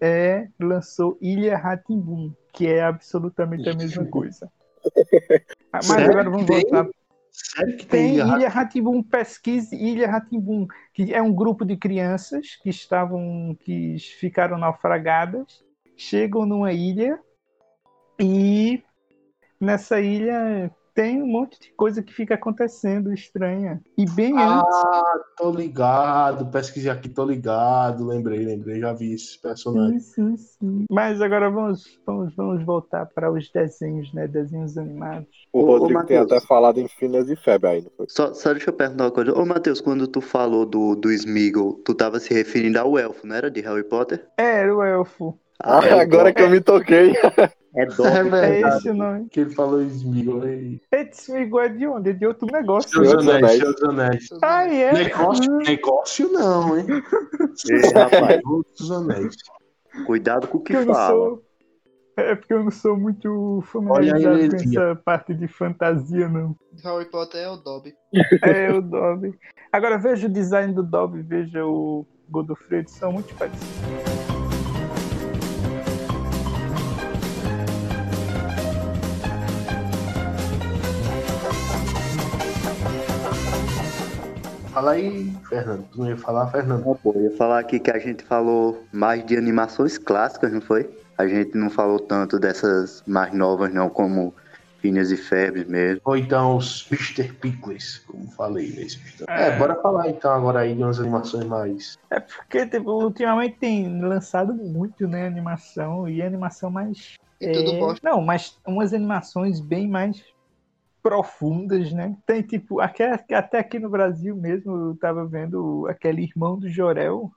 é, lançou Ilha Ratimbum, que é absolutamente a mesma coisa. Ah, [LAUGHS] Mas Sério agora vamos voltar. Sério que tem Tem Ilha Ratimbum, pesquise Ilha Ratimbum, que é um grupo de crianças que estavam, que ficaram naufragadas, chegam numa ilha e nessa ilha tem um monte de coisa que fica acontecendo estranha. E bem antes Ah, tô ligado. Pesquisei aqui, tô ligado. Lembrei, lembrei. Já vi esse personagem. Sim, sim, sim. Mas agora vamos, vamos, vamos voltar para os desenhos, né? Desenhos animados. O Ô, ô, Rodrigo tem Matheus. até falado em Finas e Febre aí, não foi? Só, só deixa eu perguntar uma coisa. Ô, Matheus, quando tu falou do, do Smeagol, tu tava se referindo ao elfo, não era? De Harry Potter? É, era o elfo. Ah, é agora que eu me toquei. É Dobby. É É verdade. esse o nome. Que ele falou Smigol aí. Esse igual é de onde? É de outro negócio. Seus Senhor dos Anéis, Anéis. Seus Anéis. Ah, é? Negócio, negócio não, hein? [LAUGHS] Ei, rapaz, Anéis. cuidado com o que eu fala. sou. É porque eu não sou muito familiarizado com essa parte de fantasia, não. Harry Potter é o Dobby. É o Dobby. Agora veja o design do Dobby, veja o Godofredo, são muito parecidos. Fala aí, Fernando. Tu não ia falar, Fernando? Ah, pô, eu ia falar aqui que a gente falou mais de animações clássicas, não foi? A gente não falou tanto dessas mais novas, não, como Phineas e Ferb mesmo. Ou então os Mr. Pickles, como falei nesse episódio. É, bora falar então agora aí de umas animações mais. É porque tipo, ultimamente tem lançado muito, né, animação e animação mais E tudo É, bosta. Não, mas umas animações bem mais profundas, né? Tem tipo, até, até aqui no Brasil mesmo, eu tava vendo aquele irmão do Jorel.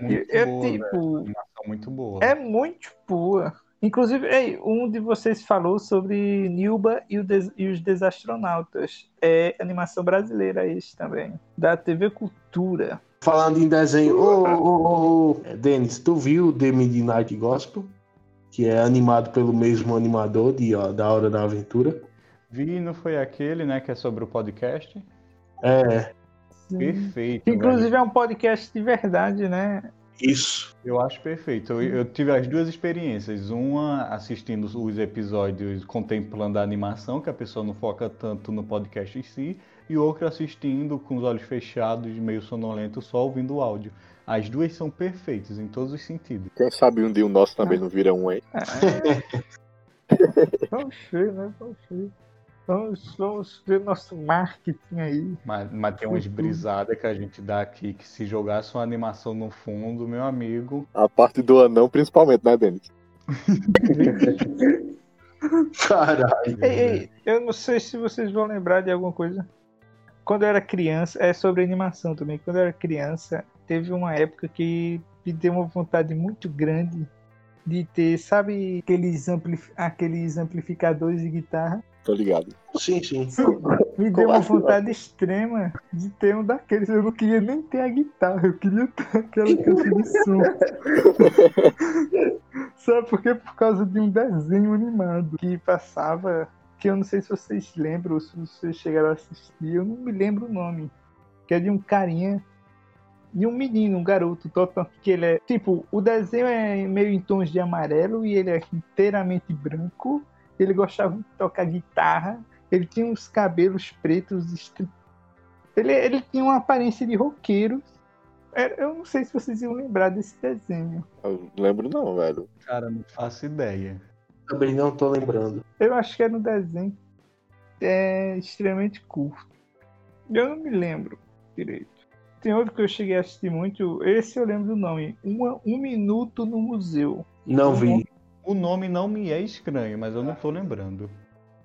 Muito é boa, tipo, Animação muito boa. é muito boa. Inclusive, ei, um de vocês falou sobre Nilba e, o des- e os Desastronautas. É animação brasileira esse também, da TV Cultura. Falando em desenho, ô, ô, Denis, tu viu The Midnight Gospel? Que é animado pelo mesmo animador de, ó, da Hora da Aventura. Vi, não foi aquele, né, que é sobre o podcast? É, Perfeito. Que, velho. inclusive é um podcast de verdade, né? isso. Eu acho perfeito. Eu, eu tive as duas experiências. Uma assistindo os episódios, contemplando a animação, que a pessoa não foca tanto no podcast em si, e outra assistindo com os olhos fechados, meio sonolento, só ouvindo o áudio. As duas são perfeitas em todos os sentidos. Quem sabe um dia o nosso também não vira um, hein? [LAUGHS] Vamos ver, né? Ver. Vamos, vamos ver nosso marketing aí. Mas, mas tem umas brisadas que a gente dá aqui que se jogasse uma animação no fundo, meu amigo. A parte do anão, principalmente, né, Denis? [LAUGHS] Caralho. Ei, ei, eu não sei se vocês vão lembrar de alguma coisa. Quando eu era criança, é sobre animação também. Quando eu era criança, teve uma época que me deu uma vontade muito grande de ter, sabe, aqueles, amplif aqueles amplificadores de guitarra. Tô ligado. Sim, sim. [LAUGHS] Me deu uma assim, vontade extrema de ter um daqueles. Eu não queria nem ter a guitarra, eu queria ter aquela caixa de som. [LAUGHS] Sabe por quê? Por causa de um desenho animado que passava, que eu não sei se vocês lembram, ou se vocês chegaram a assistir, eu não me lembro o nome. Que é de um carinha, de um menino, um garoto, total, que ele é. Tipo, o desenho é meio em tons de amarelo e ele é inteiramente branco. Ele gostava de tocar guitarra. Ele tinha uns cabelos pretos. estri- Ele, ele tinha uma aparência de roqueiro. Eu não sei se vocês iam lembrar desse desenho. Eu não lembro não, velho. Cara, não faço ideia. Também não tô lembrando. Eu acho que era um desenho é, extremamente curto. Eu não me lembro direito. Tem outro que eu cheguei a assistir muito. Esse eu lembro do nome. Uma, um Minuto no Museu. Não vi. O nome não me é estranho, mas eu não tô lembrando.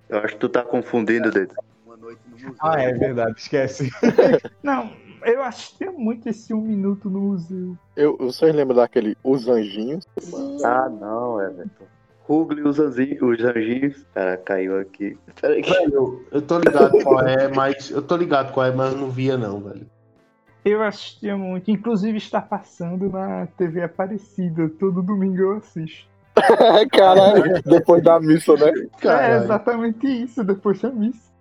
Eu acho que tu tá confundindo, Dedo. Uma noite no museu. Ah, é verdade, esquece. [LAUGHS] Não, eu assistia muito esse Um Minuto no Museu. Eu, vocês lembram daquele Os Anjinhos? Ah, não, Everton. Rugli e os anjinhos. Os anjinhos. Cara, caiu aqui. Peraí. Velho, eu tô ligado qual é, mas. Eu tô ligado qual é, mas eu não via não, velho. Eu assistia muito. Inclusive está passando na TV Aparecida. Todo domingo eu assisto. [LAUGHS] Caralho, depois da missa, né? É Caralho. exatamente isso, depois da missa.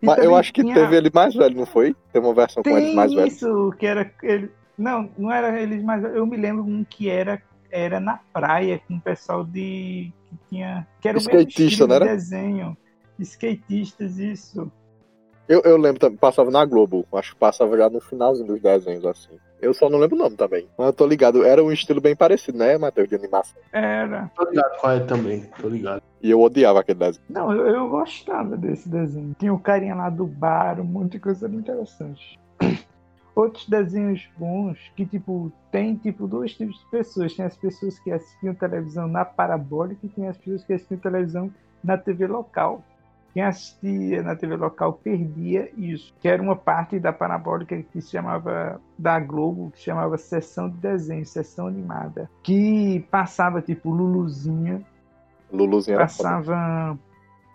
Mas eu acho que tinha- teve ele mais velho, não foi? Tem uma versão com ele Tem mais velho. isso, que era. Ele, não, não era eles, mas eu me lembro um que era, era na praia com o pessoal de. que tinha. que era o mesmo Skatista, de era? desenho. Skatistas, isso. Eu, eu lembro também, passava na Globo. Acho que passava já no finalzinho dos desenhos, assim. Eu só não lembro o nome também. Mas eu tô ligado. Era um estilo bem parecido, né, Matheus, de animação. Era. Tô ligado qual é também, tô ligado. E eu odiava aquele desenho. Não, eu, eu gostava desse desenho. Tinha o carinha lá do bar, um monte de coisa interessante. [COUGHS] Outros desenhos bons que, tipo, tem, tipo, dois tipos de pessoas. Tem as pessoas que assistiam televisão na parabólica e tem as pessoas que assistiam televisão na TV local. Quem assistia na TV local perdia isso, que era uma parte da parabólica que se chamava, da Globo, que se chamava Sessão de Desenho, Sessão Animada, que passava, tipo, Luluzinha, foda. passava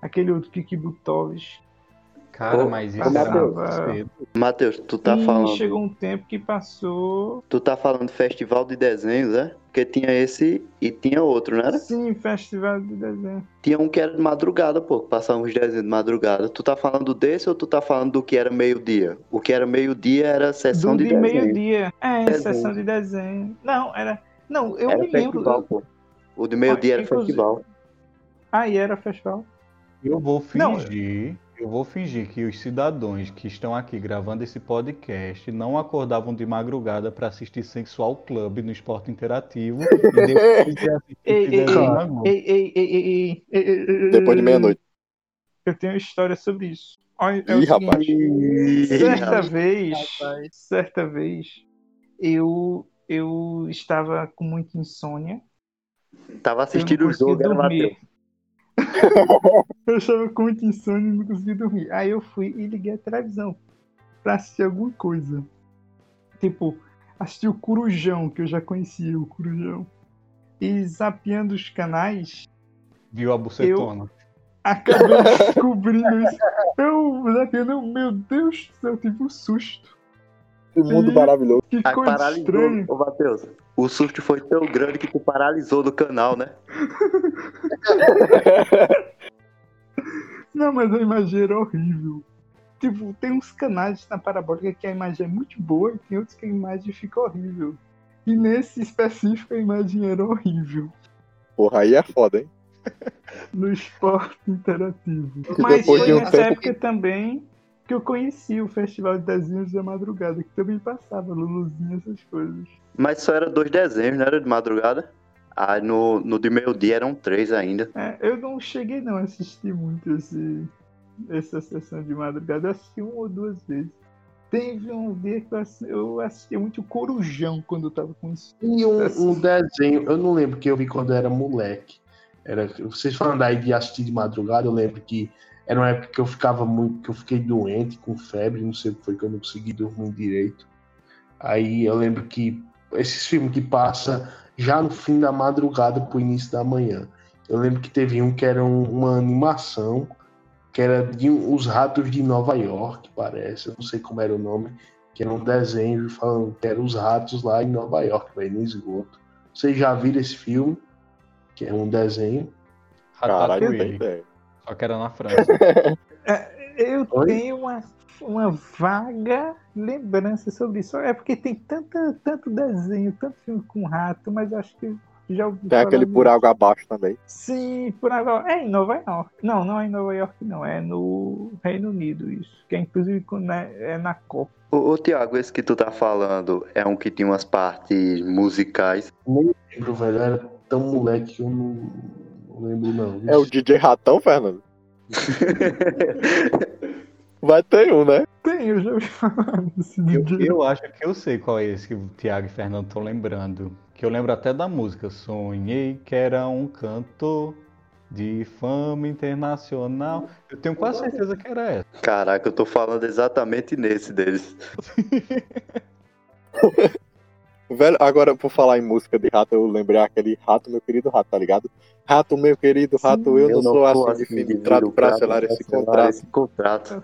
aquele outro Kiki Butovs. Cara, Ô, mas isso era muito Matheus. Matheus, tu tá e falando. chegou um tempo que passou. Tu tá falando festival de desenhos, é? Porque tinha esse e tinha outro, não era? Sim, festival de desenho. Tinha um que era de madrugada, pô, que passava uns desenhos de madrugada. Tu tá falando desse ou tu tá falando do que era meio-dia? O que era meio-dia era sessão Do de, de desenho. meio-dia. É, Desenho. sessão de desenho. Não, era. Não, eu Era me lembro. festival, pô. O de meio-dia era Inclusive- festival. Ah, e era festival. Eu vou Não, fingir, eu vou fingir que os cidadãos que estão aqui gravando esse podcast não acordavam de madrugada para assistir Sensual Club no Esporte Interativo e [LAUGHS] depois de assistir Ei, ei. Ei, ei, Depois de ei, meia-noite. Eu tenho uma história sobre isso. Olha, é Ih, seguinte, rapaz. certa vez, certa vez, eu eu estava com muita insônia. Tava Eu assistindo o jogo, era Matheus. Eu estava com muita insônia e não conseguia dormir. Aí eu fui e liguei a televisão pra assistir alguma coisa. Tipo, assistir o Corujão, que eu já conhecia o Corujão. E zapeando os canais, Viu a bucetona? acabei [LAUGHS] descobrindo isso. Eu zapeando, meu Deus do céu, tive um susto. Que mundo maravilhoso. Que Aí coisa paralisou, estranha. ô Matheus. O susto foi tão grande que tu paralisou do canal, né? [LAUGHS] Não, mas a imagem era horrível. Tipo, tem uns canais na parabólica que a imagem é muito boa e tem outros que a imagem fica horrível. E nesse específico a imagem era horrível. Porra, aí é foda, hein? [LAUGHS] No esporte interativo. Mas foi um nessa época também que eu conheci o Festival de Desenhos da Madrugada, que também passava Luluzinha, essas coisas. Mas só era dois desenhos, não era de madrugada? Ah, no, no de meio-dia eram três ainda. É, eu não cheguei não a assistir muito esse, essa sessão de madrugada, eu assisti uma ou duas vezes. Teve um dia que eu assisti, eu assisti muito Corujão quando eu tava com isso. E um, um desenho, eu não lembro que eu vi quando era moleque. Era, vocês falando aí de assistir de madrugada, eu lembro que era uma época que eu ficava muito, que eu fiquei doente, com febre, não sei o que foi que eu não consegui dormir direito. Aí eu lembro que esses filmes que passa já no fim da madrugada pro início da manhã. Eu lembro que teve um que era um- uma animação, que era de um- os ratos de Nova York, parece. Eu não sei como era o nome, que era um desenho falando que eram os ratos lá em Nova York, velho, no esgoto. Vocês já viram esse filme? Que é um desenho. Caralho, não tem ideia. Só que era na França. [LAUGHS] Eu Oi? tenho uma, uma vaga lembrança sobre isso. É porque tem tanta, tanto desenho, tanto filme com rato, mas acho que já ouvi Tem aquele disso. por água abaixo também. Sim, por agora. É em Nova York. Não, não é em Nova York, não. É no Reino Unido, isso. Que é inclusive né, é na Copa. Ô, ô Tiago, esse que tu tá falando é um que tinha umas partes musicais. lembro, velho. Eu era tão moleque que eu não, não lembro, não. É o DJ Ratão, Fernando? Vai ter um, né? Tem, eu já ouvi falar desse Eu, DJ. eu acho que eu sei qual é esse que o Thiago e Fernando estão lembrando. Que eu lembro até da música. Sonhei que era um cantor de fama internacional. Eu tenho quase certeza que era essa. Caraca, eu tô falando exatamente nesse deles. [LAUGHS] Velho, agora, por falar em música de rato, eu lembrei aquele rato, meu querido rato, tá ligado? Rato, meu querido rato, eu, não sou assim de fim de trato pra selar esse contrato. Esse contrato.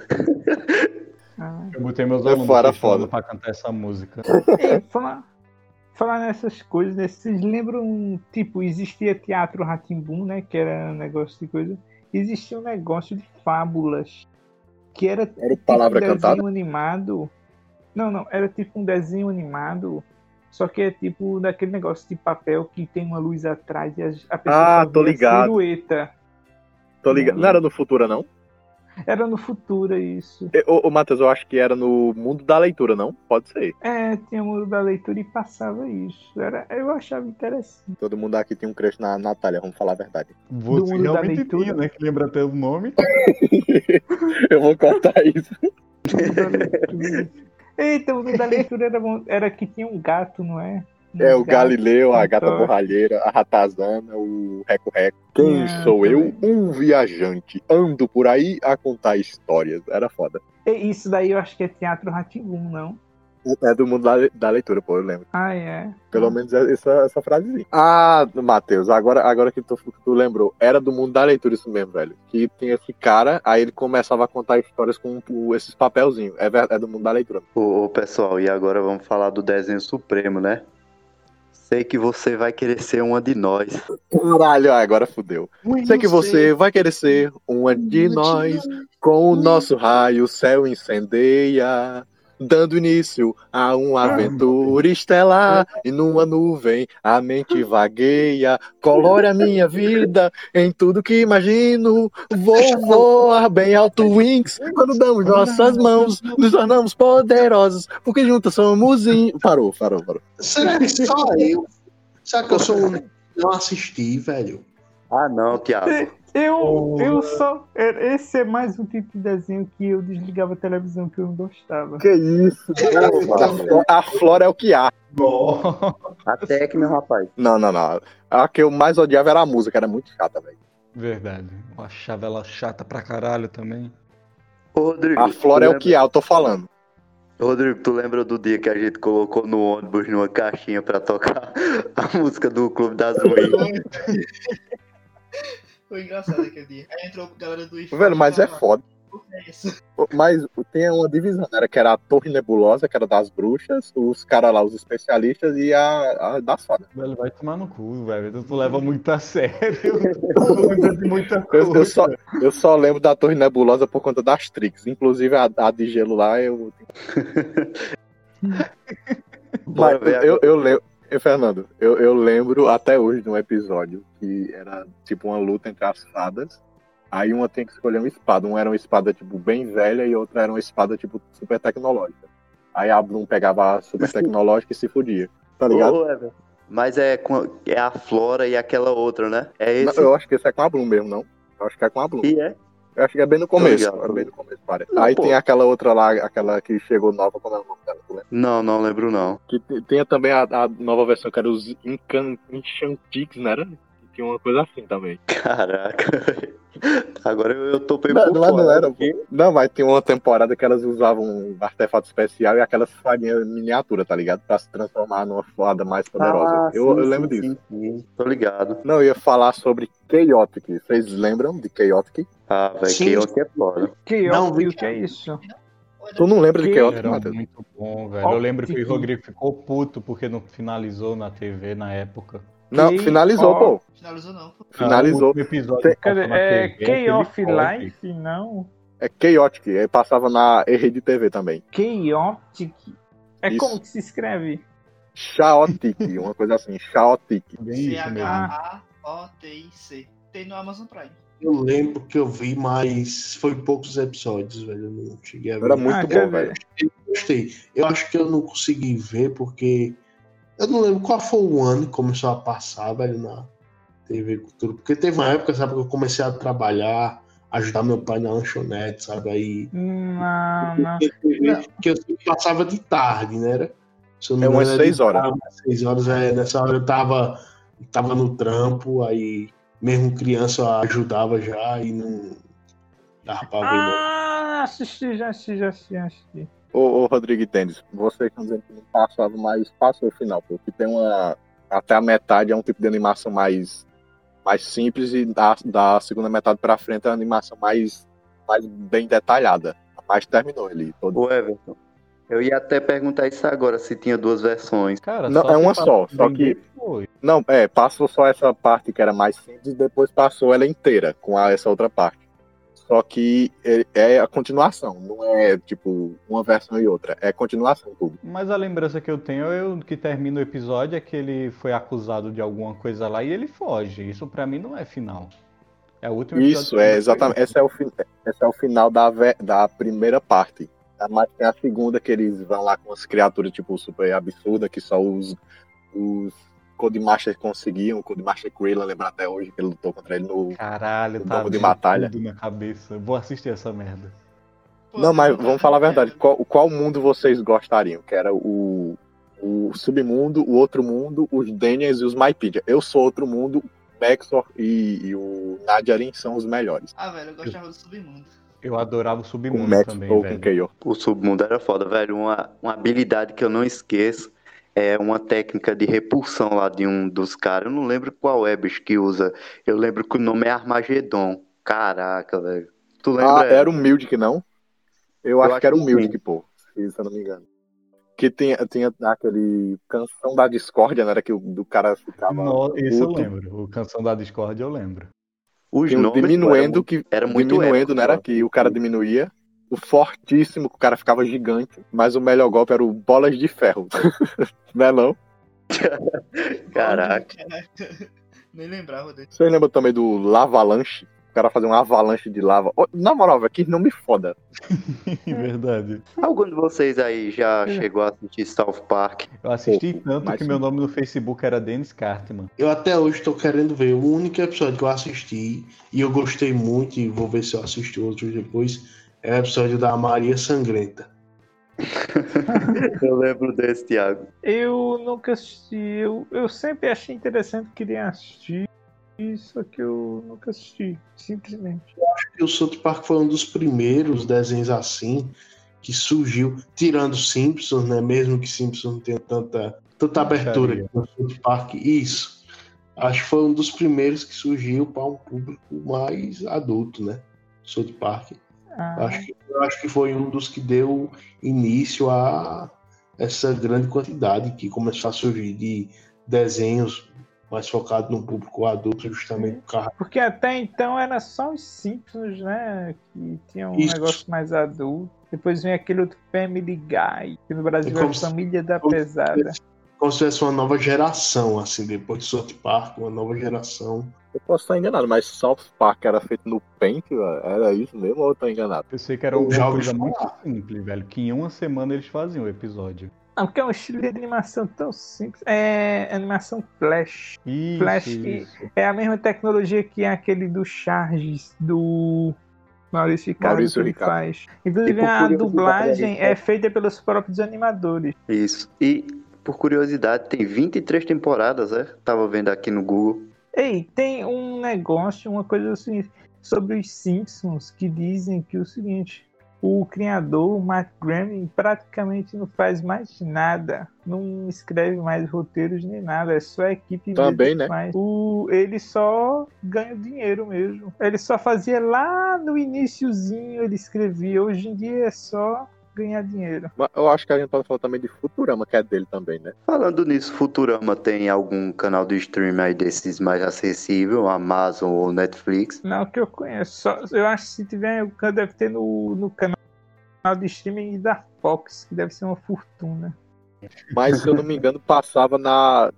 Ah. Eu botei meus É alunos fora, foda. pra cantar essa música. Ei, falar, falar nessas coisas, né? Vocês lembram, tipo, existia teatro Ratimbum, né? Que era um negócio de coisa. Existia um negócio de fábulas. Que era Era o palavra tipo um cantada. desenho animado. Não, não, era tipo um desenho animado. Só que é tipo daquele negócio de papel que tem uma luz atrás e a pessoa Ah, tô ligado. silhueta. Tô ligado. Não era no Futura, não? Era no futuro isso. Ô, ô Matheus, eu acho que era no mundo da leitura, não? Pode ser. É, tinha o mundo da leitura e passava isso. Era, eu achava interessante. Todo mundo aqui tinha um crush na Natália, vamos falar a verdade. Você mundo da realmente leitura. tinha, né? Que lembra até o nome. [LAUGHS] Eu vou cortar isso. Eita, o mundo da leitura era, era que tinha um gato, não é? Um É o gato. Galileu, a gata borralheira, a ratazana, o reco-reco. Quem Ah, sou eu? também. Um viajante. Ando por aí a contar histórias. Era foda. Isso daí eu acho que é teatro Rativum, não? É do mundo da, da leitura, pô, eu lembro. Ah, é. Pelo menos essa, essa frasezinha. Ah, Matheus, agora, agora que tu, que tu lembrou, era do mundo da leitura isso mesmo, velho. Que tinha esse cara, aí ele começava a contar histórias com o- esses papelzinhos. É, é do mundo da leitura. Ô, ô, pessoal, e agora vamos falar do desenho supremo, né? Sei que você vai querer ser uma de nós. Caralho, ah, agora fudeu. Sei que você vai querer ser uma de nós, com o nosso raio o céu incendeia, dando início a uma aventura estelar, e numa nuvem a mente vagueia, colore a minha vida em tudo que imagino, vou voar bem alto wings, quando damos nossas mãos, nos tornamos poderosos, porque juntos somos... In... Parou, parou, parou. Será que só eu? Será que eu sou um. Não assisti, velho. Ah, não, Thiago. [LAUGHS] Eu, Oh. eu só. Esse é mais um tipo de desenho que eu desligava a televisão que eu não gostava. Que isso? [LAUGHS] A flora é o que há. Até que, meu rapaz. Não, não, não. A que eu mais odiava era a música, era muito chata, velho. Verdade. Eu achava ela chata pra caralho também. Ô, Rodrigo. A flora é o que há, eu tô falando. Rodrigo, tu lembra do dia que a gente colocou no ônibus numa caixinha pra tocar [LAUGHS] a música do Clube das Ruins? [LAUGHS] Foi engraçado aquele dia. Aí entrou a galera do IFA. Velho, mas é foda. É. [LAUGHS] Mas tem uma divisão, né? Que era a Torre Nebulosa, que era das bruxas, os caras lá, os especialistas, e a, a das fadas. Velho, vai tomar no cu, velho. Tu leva muito a sério. [LAUGHS] Muita coisa. Eu, eu só, eu só lembro da Torre Nebulosa por conta das tricks. Inclusive a, a de gelo lá, eu. [LAUGHS] Mas eu, eu lembro. Fernando, eu, eu lembro até hoje de um episódio que era tipo uma luta entre as fadas. Aí uma tem que escolher uma espada. Uma era uma espada, tipo, bem velha e outra era uma espada, tipo, super tecnológica. Aí a Bloom pegava a super tecnológica e se fudia. Tá ligado? Ever. Mas é, com- é a Flora e aquela outra, né? É Não, esse. eu acho que esse é com a Bloom mesmo, não. Eu acho que é com a Bloom. E é? Eu acho que é bem no começo. ligado. É bem no começo. Não, Aí pô. tem aquela outra lá, aquela que chegou nova, como é o nome dela? Não, não lembro não. Que te- tinha também a, a nova versão, que era os Enchantix, né? Tinha uma coisa assim também. [LAUGHS] Caraca. Agora eu, eu tô bem Não, por não, não fora, era. porque- Não, mas tinha uma temporada que elas usavam um artefato especial e aquelas farinhas miniatura, tá ligado? Pra se transformar numa fada mais poderosa. Ah, eu, sim, eu lembro sim, disso. sim, sim. Tô ligado. Não, eu ia falar sobre Chaotic. Vocês lembram de Chaotic? Ah, velho, que que é foda. Que Não, vi- que é isso? Tu não lembra de Que Chaotic, Matheus? muito bom, velho. Eu lembro que o. Rodrigo ficou puto porque não finalizou na TV na época. Não, finalizou, pô. Finalizou não. pô. Finalizou. Ah, episódio Tem- Cadê? É TV, Key of Life, não? É Chaotic. Ele passava na Rede TV também. Chaotic. É Isso. como que se escreve? Chaotic, uma coisa assim. Chaotic. C-H-A-O-T-I-C. Tem no Amazon Prime. Eu lembro que eu vi, mas foi poucos episódios, velho. Eu não cheguei a ver. Era muito Ah, bom, velho. ver? gostei. Eu acho que eu não consegui ver porque eu não lembro qual foi o ano que começou a passar, velho, na TV Cultura. Porque teve uma época, sabe, que eu comecei a trabalhar, ajudar meu pai na lanchonete, sabe? Aí. Não, não. Que eu sempre passava de tarde, né? Era, se eu não É umas seis horas. tarde, Seis horas, é, nessa hora eu tava, tava no trampo, aí mesmo criança eu ajudava já e não dava pra ver. não. Ah, assisti, já assisti, já assisti, já assisti. Ô, ô Rodrigo Tênis, vocês estão dizendo que não passava, mas passou o final, porque tem uma. Até a metade é um tipo de animação mais, mais simples e da, da segunda metade pra frente é uma animação mais, mais bem detalhada. Mas terminou ele todo. Ô, Everton. Eu ia até perguntar isso agora, se tinha duas versões. Cara, Não, é uma só, só que- depois. Não, é, passou só essa parte que era mais simples e depois passou ela inteira com a- essa outra parte. Só que é, é a continuação, não é tipo uma versão e outra, é continuação tudo. Mas a lembrança que eu tenho, eu que termina o episódio é que ele foi acusado de alguma coisa lá e ele foge. Isso pra mim não é final. É o último episódio. Isso, é exatamente. Esse é o, esse é o final da, da primeira parte. Mas tem a segunda que eles vão lá com as criaturas, tipo, super absurdas, que só os, os Codemasters conseguiam. O Codemaster Krillin, lembra até hoje que ele lutou contra ele no. Caralho, O tá de batalha. tudo na cabeça. Vou assistir essa merda. Pô, Não, mas vamos falar a ver, verdade. Qual, qual mundo vocês gostariam? Que era o, o submundo, o outro mundo, os Daniels e os Mypedia. Eu sou outro mundo, o e, e o Nadiarin são os melhores. Ah, velho, eu gostava do Submundo. Eu adorava o Com Submundo Max também, ou com velho. KO. O submundo era foda, velho. Uma, uma habilidade que eu não esqueço é uma técnica de repulsão lá de um dos caras. Eu não lembro qual é, bicho, que usa. Eu lembro que o nome é Armagedon. Caraca, velho. Tu lembra? Ah, era o Mildic, não? Eu, acho, acho que era o. Mildic, pô. Se eu não me engano. Que tinha, tinha aquele canção da discórdia, não era que o do cara ficava. No, esse eu puto. lembro. O Canção da Discord eu lembro. Os nomes, diminuendo, era que era muito diminuendo, épico, não era que o cara diminuía. O fortíssimo, que o cara ficava gigante. Mas o melhor golpe era o bolas de ferro. [LAUGHS] não é não? [LAUGHS] Caraca. [LAUGHS] Nem lembrava dele. Vocês lembram também do Lavalanche? O cara fazer uma avalanche de lava. Na moral, velho, que não me foda. Verdade. Algum de vocês aí já É. chegou a assistir South Park? Eu assisti Pouco, tanto que sim. meu nome no Facebook era Dennis Cartman. Eu até hoje tô querendo ver. O único episódio que eu assisti e eu gostei muito, e vou ver se eu assisto outros depois, é o episódio da Maria Sangrenta. [LAUGHS] Eu lembro desse, Thiago. Eu nunca assisti. Eu, eu sempre achei interessante, queria assistir. Só que eu nunca assisti, simplesmente. E o South Park foi um dos primeiros desenhos assim que surgiu, tirando Simpsons, né? Mesmo que Simpsons não tenha tanta, tanta abertura Baixaria. que o South Park. Isso. Acho que foi um dos primeiros que surgiu para um público mais adulto, né? South Park. Ah, Acho acho que foi um dos que deu início a essa grande quantidade que começou a surgir de desenhos mais focados no público adulto, justamente por causa porque até então era só os Simpsons, né? Que tinha um Isso. negócio mais adulto. Depois vem aquele outro Family Guy, que no Brasil É é, se- Família da como se Pesada. Como se tivesse uma nova geração, assim, depois de South Park, uma nova geração. Eu posso estar enganado, mas South Park era feito no Paint, velho? Era isso mesmo ou eu tô enganado? Eu sei que era uma ouvi coisa muito simples, velho. Que em uma semana eles faziam o episódio. Não, porque é um estilo de animação tão simples. É animação flash. Isso, Flash isso. É a mesma tecnologia que é aquele do Charges, do Maurício Ricardo Maurício que ele Ricardo. faz. Inclusive, a dublagem é- é feita pelos próprios animadores. Isso. E, por curiosidade, tem 23 temporadas, é? Tava vendo aqui no Google. Ei, tem um negócio, uma coisa assim, sobre os Simpsons que dizem que é o seguinte: o criador, o Matt Groening, praticamente não faz mais nada, não escreve mais roteiros nem nada, é só a equipe Também, mesmo né? faz. O, ele só ganha dinheiro mesmo. Ele só fazia lá no iniciozinho, ele escrevia. Hoje em dia é só ganhar dinheiro. Mas Eu acho que a gente pode falar também de Futurama, que é dele também, né? Falando nisso, Futurama tem algum canal de streaming aí desses mais acessível, Amazon ou Netflix? Não que eu conheço. Só, eu acho que se tiver, deve ter no, no canal de streaming da Fox, que deve ser uma fortuna. Mas, se eu não me engano, passava na,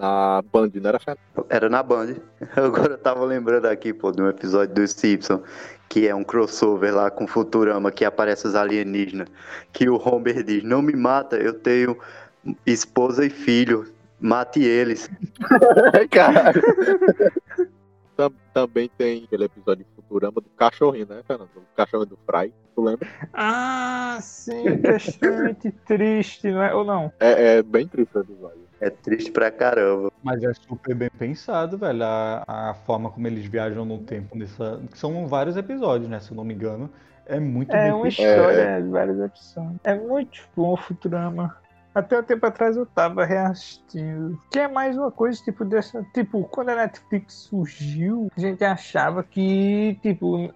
na Band, não era Fernando? Era na Band. [LAUGHS] Agora eu tava lembrando aqui, pô, de um episódio dos Simpsons, que é um crossover lá com Futurama, que aparece os alienígenas, que o Homer diz, não me mata, eu tenho esposa e filho, mate eles. [LAUGHS] Caralho. Tam- Também tem aquele episódio de Futurama do cachorrinho, né, Fernando? O cachorro do Fry, tu lembra? Ah, sim, que é extremamente triste, não é? Ou não? É, é bem triste o episódio. É triste pra caramba. Mas é super bem pensado, velho. A, a forma como eles viajam no tempo nessa. São vários episódios, né? Se eu não me engano. É muito É bem uma pensado. história de várias opções. É muito bom o Futurama. Até um tempo atrás eu tava reassistindo. Que é mais uma coisa, tipo, dessa. Tipo, quando a Netflix surgiu, a gente achava que, tipo,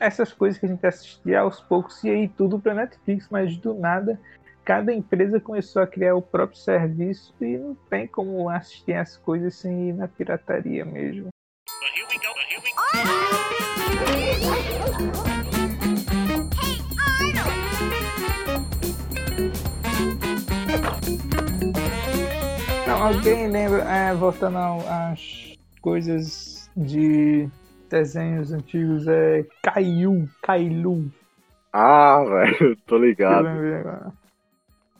essas coisas que a gente assistia aos poucos ia ir tudo pra Netflix, mas do nada. Cada empresa começou a criar o próprio serviço e não tem como assistir as coisas sem ir na pirataria mesmo. Não, alguém lembra, é, voltando às coisas de desenhos antigos, é Caiu, Cailu, Ah, [LAUGHS] velho, tô ligado.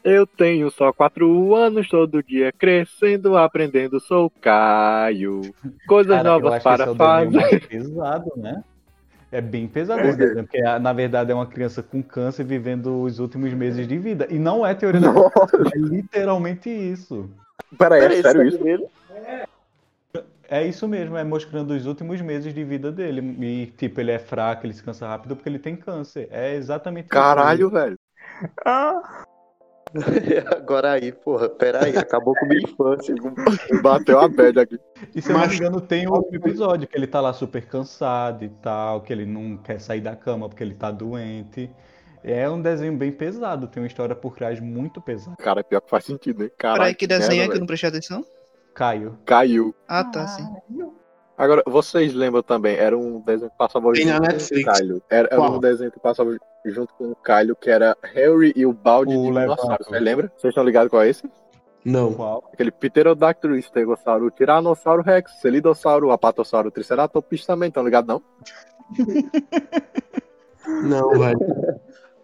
Eu tenho só quatro anos, todo dia crescendo, aprendendo, sou Caio. [LAUGHS] Coisas Cara, eu novas para é fazer. mais pesado, né? É bem pesado esse desenho, porque na verdade é uma criança com câncer vivendo os últimos meses de vida. E não é teoria da [LAUGHS] é literalmente isso. Peraí, é sério sério isso? mesmo? É isso mesmo, é mostrando os últimos meses de vida dele. E, tipo, ele é fraco, ele se cansa rápido porque ele tem câncer. É exatamente isso. Caralho, velho. Ah, [LAUGHS] Agora aí, porra, peraí, acabou com minha infância. [LAUGHS] Bateu a bad aqui. E se eu não me Mas- engano, tem outro episódio que ele tá lá super cansado e tal, que ele não quer sair da cama porque ele tá doente. É um desenho bem pesado, tem uma história por trás muito pesada. Cara, pior que faz sentido, hein? Caralho. Peraí, que desenho é que eu não prestei atenção? Caiu. Caiu. Ah, tá, sim. Agora, vocês lembram também, era um desenho que passava Tem junto na com o. Caio. Era, era um desenho que passava junto com o Caio, que era Harry e o balde O de dinossauro. Você lembra? Vocês estão ligados qual é esse? Não. Qual? Aquele Pterodactyl, Estegossauro, o Tiranossauro Rex, Celidossauro, Apatossauro, Triceratops também, estão ligados não? Não, velho.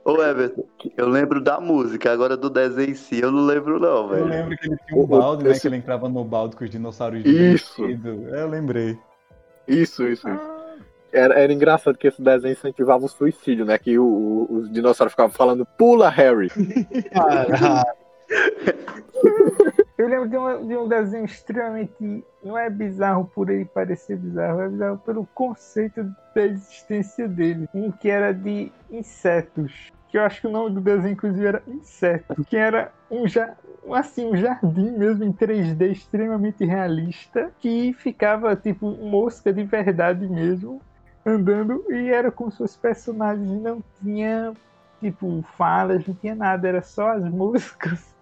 Ô, Everton, eu lembro da música, agora do desenho em si eu não lembro não, Eu velho. lembro que ele tinha um balde, né? esse- Que ele entrava no balde com os dinossauros Isso. divertidos. É, eu lembrei. Isso, isso, isso. Era, era engraçado que esse desenho incentivava o suicídio, né? Que o- o- os dinossauros ficavam falando, pula, Harry. [LAUGHS] Caralho. [LAUGHS] Eu lembro de um, de um desenho extremamente. Não é bizarro por ele parecer bizarro, é bizarro pelo conceito da existência dele. Um que era de insetos. Que eu acho que o nome do desenho, inclusive, era Inseto. Que era um, ja, assim, um jardim mesmo em 3D extremamente realista. Que ficava tipo mosca de verdade mesmo. Andando e era como se os personagens não tinha tipo falas, não tinha nada, era só as moscas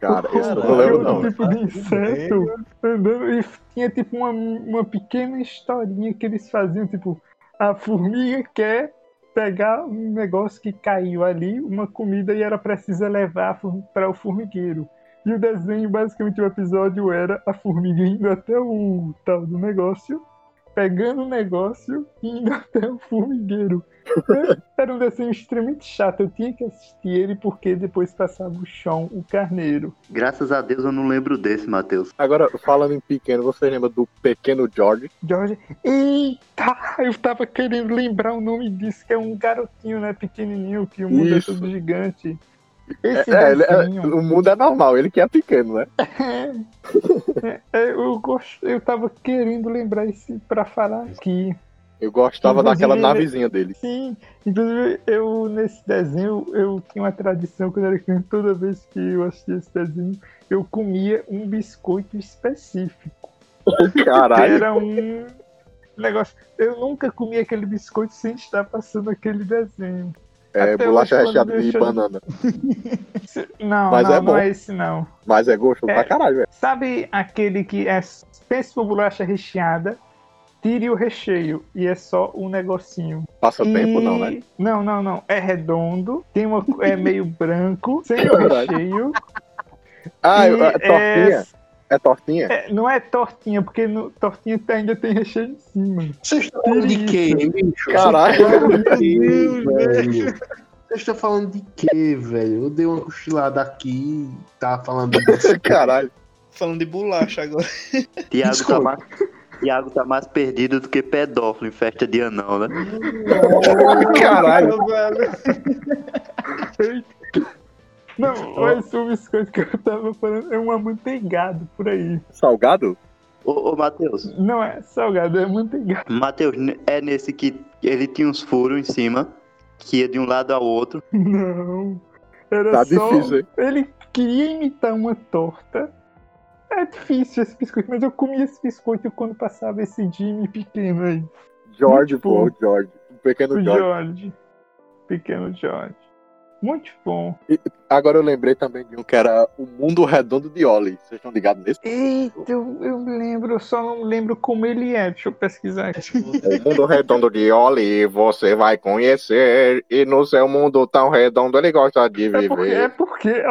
Cara, esse não lembro não. tipo de inseto andando e tinha tipo uma, uma pequena historinha que eles faziam, tipo, a formiga quer pegar um negócio que caiu ali, uma comida, e era preciso levar para o formigueiro. E o desenho, basicamente, o episódio era a formiga indo até o tal do negócio, pegando o negócio e indo [LAUGHS] até o formigueiro. [LAUGHS] Era um desenho extremamente chato, eu tinha que assistir ele porque depois passava o chão, o carneiro. Graças a Deus eu não lembro desse, Matheus. Agora, falando em pequeno, você lembra do Pequeno George? George. Eita! Eu tava querendo lembrar o nome disso, que é um garotinho, né? Pequenininho, que o mundo Isso. é todo gigante. Esse É, ele- é- desenho, o mundo é normal, ele que é pequeno, né? [LAUGHS] é, é, eu, gosto, eu tava querendo lembrar esse pra falar aqui. Eu gostava Inclusive, daquela navezinha dele. Sim, inclusive eu nesse desenho eu tinha uma tradição quando era criança, toda vez que eu assistia esse desenho, eu comia um biscoito específico. Caralho. [LAUGHS] era um negócio. Eu nunca comi aquele biscoito sem estar passando aquele desenho. É Até bolacha recheada de banana. [LAUGHS] Não, Mas não, é bom. não é esse não. Mas é gostoso É. pra caralho, velho. Sabe aquele que é pense uma bolacha recheada, tire o recheio e é só um negocinho. Passa E- tempo, não, né? Não, não, não. É redondo, tem uma, é meio [LAUGHS] branco, sem o Caralho. recheio. Ah, e é tortinha? É tortinha? é- não é tortinha, porque no, tortinha ainda tem recheio em cima. Vocês estão falando de quê, bicho? Caralho. Vocês estão falando de quê, velho? Vocês estão falando de quê, velho? Eu dei uma cochilada aqui e tava falando disso. [LAUGHS] Caralho. Falando de bolacha agora. Tiago tá, Tiago tá mais perdido do que pedófilo em festa de anão, né? Caralho. Não, mas o biscoito que eu tava falando é um amanteigado por aí. Salgado? Ô, ô Matheus, Não é salgado, é amanteigado. Matheus, é nesse que ele tinha uns furos em cima, que ia de um lado ao outro. Não. Era Tá só. difícil, hein? Ele queria imitar uma torta. É difícil esse biscoito, mas eu comia esse biscoito quando passava esse Jimmy pequeno aí. George, Muito pô, bom. George. O pequeno O George. George. Pequeno George. Muito bom. Agora eu lembrei também de um que era O Mundo Redondo de Oli. Vocês estão ligados nesse? Eita, eu, eu lembro, eu só não lembro como ele é. Deixa eu pesquisar aqui. [LAUGHS] O mundo redondo de Oli você vai conhecer. E no seu mundo tão redondo ele gosta de É porque, é viver. porque,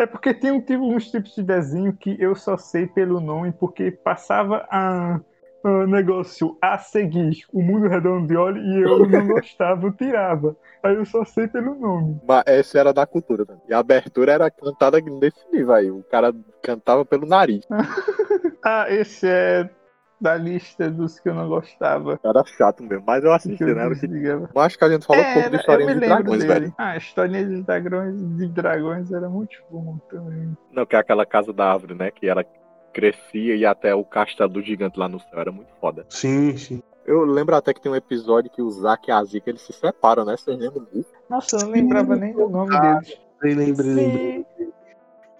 é, porque tem um tipo, uns tipos de desenho que eu só sei pelo nome, porque passava a, a negócio a seguir, o mundo redondo de óleo, e eu não [LAUGHS] gostava, eu tirava. Aí eu só sei pelo nome. Mas esse era da cultura também. E a abertura era cantada nesse nível aí. O cara cantava pelo nariz. [LAUGHS] Ah, esse é da lista dos que eu não gostava. Era chato mesmo. Mas eu que assisti, eu né? Eu desligava. acho que a gente falou É, pouco de historinha de dragões, dele. velho. Ah, a historinha de dragões, de dragões era muito bom também. Não, que é aquela casa da árvore, né? Que ela crescia e até o castelo do gigante lá no céu. Era muito foda. Sim, sim. Eu lembro até que tem um episódio que o Zack e a Zika eles se separam, né? Vocês lembram disso? Nossa, eu não lembrava nem do nome Ah, deles. Lembrei, lembrei, lembrei.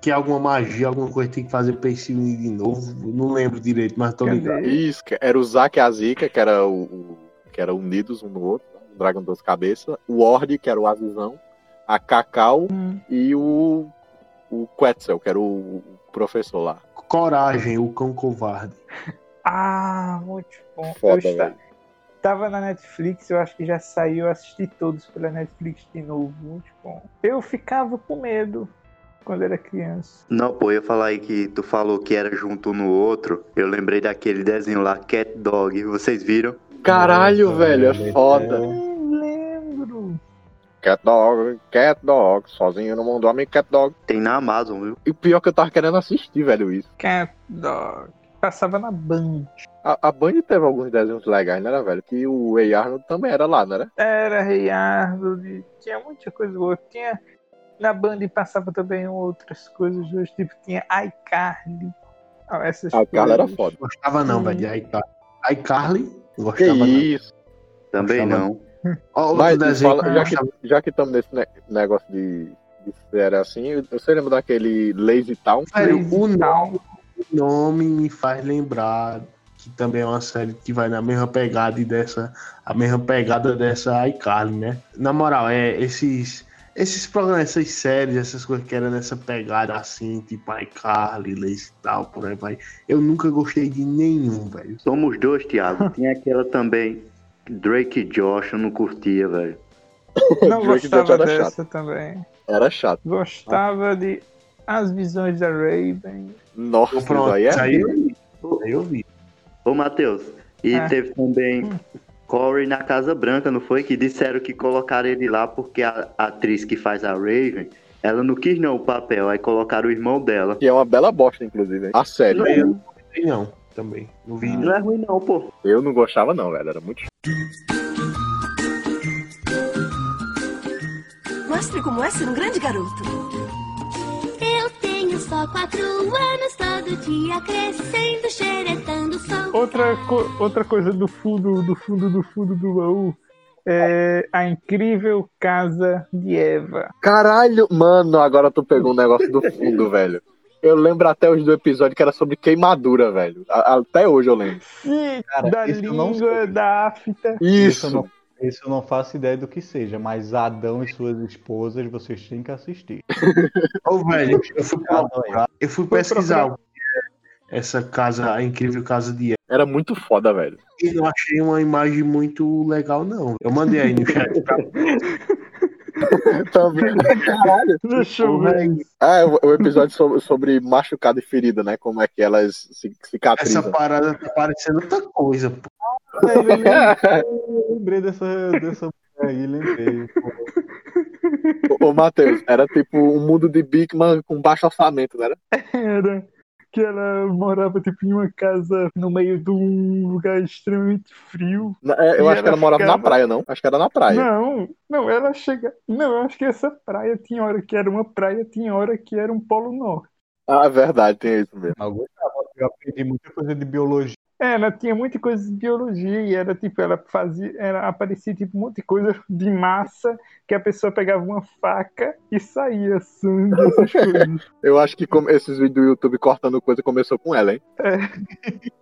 Que alguma magia, alguma coisa tem que fazer pra esse se unir de novo. Não lembro direito, mas tô Cadê? ligado. Isso, era o Zack e a Zika, que era o, o- que era unidos um no outro, o dragão duas cabeças, o Ord, que era o Azizão, a Cacau Hum. e o o Quetzal, que era o, o professor lá. Coragem, o cão covarde. [LAUGHS] Ah, muito bom. Foda, eu tava na Netflix, eu acho que já saiu, eu assisti todos pela Netflix de novo, muito bom. Eu ficava com medo quando era criança. Não, pô, eu ia falar aí que tu falou que era junto um no outro. Eu lembrei daquele desenho lá, Cat Dog. Vocês viram? Caralho, Nossa, velho, é foda. Não lembro. Cat Dog, Cat Dog, sozinho no mundo, homem Cat Dog. Tem na Amazon, viu? E pior que eu tava querendo assistir, velho, isso. Cat Dog. Passava na Band. A, a Band teve alguns desenhos legais, né, velho? Que o Way Arnold também era lá, não era? Era Rei Arnold, tinha muita coisa boa. Tinha. Na Band passava também outras coisas hoje, tipo, tinha iCarly. Ah, essas A Carla era coisas. foda. Gostava não, velho. de iCarly. iCarly? Que Gostava não. isso. Também Gostava não. [LAUGHS] Ó, outro Mas desenho fala- que eu já que já que estamos nesse ne- negócio de, de série assim, você lembra daquele Lazy Town? Lazy o Town. nome, o nome me faz lembrar que também é uma série que vai na mesma pegada e dessa a mesma pegada dessa iCarly, né? Na moral, é esses esses programas, essas séries, essas coisas que eram nessa pegada assim, tipo iCarly, Lazy e tal, por aí vai. Eu nunca gostei de nenhum, velho. Somos dois, Thiago. Tinha aquela também, Drake e Josh, eu não curtia, velho. [LAUGHS] Não gostava dessa também. Era chato. Gostava de As Visões da Raven. Nossa, isso pronto, aí é. aí eu vi. Aí eu vi. Ô, Matheus, e É. teve também Hum. Corey na Casa Branca, não foi? Que disseram que colocaram ele lá porque a, a atriz que faz a Raven, ela não quis não o papel, aí colocaram o irmão dela. Que é uma bela bosta, inclusive. hein? A série. Não, Eu não também. Não vi não é ruim não, pô. Eu não gostava, não, velho. Era muito mostre como é ser um grande garoto. Só quatro anos, todo dia crescendo, xeretando sol. Outra, co- outra coisa do fundo, do fundo, do fundo do baú é a incrível casa de Eva. Caralho, mano, agora tu pegou um negócio do fundo, [LAUGHS] velho. Eu lembro até hoje do episódio que era sobre queimadura, velho. A- Até hoje eu lembro. Sim, Cara, da língua, da afta. Isso Isso. Isso eu não faço ideia do que seja, mas Adão e suas esposas vocês têm que assistir. [LAUGHS] Ô, velho, eu fui, procurar, eu fui pesquisar o que é essa casa, a incrível casa de. Era muito foda, velho. E não achei uma imagem muito legal, não. Eu mandei aí no chat [LAUGHS] pra Também. Caralho. [LAUGHS] Deixa eu ver. Ah, o, o episódio sobre, sobre machucado e ferida, né? Como é que elas se, Essa cicatrizam. parada tá parecendo outra coisa, pô. [LAUGHS] Eu lembrei dessa, dessa mulher aí, lembrei. Ô, ô Matheus, era tipo um mundo de Bigman com baixo orçamento, né? Era que ela morava tipo em uma casa no meio de um lugar extremamente frio. Na- é, Eu acho que ela morava na ficava- praia, não? Acho que era na praia. Não, não, ela chega. Não, eu acho que essa praia tinha hora que era uma praia, tinha hora que era um polo norte. Ah, verdade, tem isso mesmo. Eu aprendi muita coisa de biologia. É, ela tinha muita coisa de biologia e era tipo, ela fazia, era, aparecia tipo um monte de coisa de massa que a pessoa pegava uma faca e saía sangue, essas [LAUGHS] coisas. Eu acho que como esses vídeos do YouTube cortando coisa começou com ela, hein? [LAUGHS]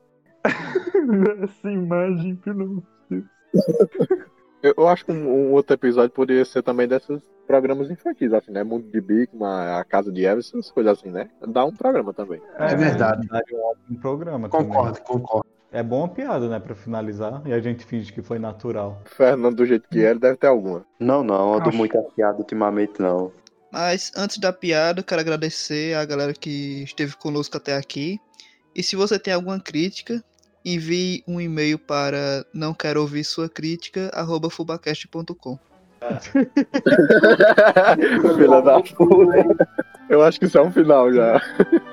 Essa imagem, pelo amor de Deus. Eu, eu acho que um, um outro episódio poderia ser também desses programas infantis, assim, né? Mundo de Bigman, A Casa de Eva, essas coisas assim, né? Dá um programa também. É verdade. Daria um ótimo programa Concordo, concordo. É bom a piada, né, pra finalizar. E a gente finge que foi natural. Fernando, do jeito que ele deve ter alguma. Não, não, ando Acho- muito afiado ultimamente, não. Mas antes da piada, eu quero agradecer a galera que esteve conosco até aqui. E se você tem alguma crítica, envie um e-mail para não quero ouvir sua crítica, arroba fubacast.com. [LAUGHS] Filha da puta. Eu acho que isso é um final já. [LAUGHS]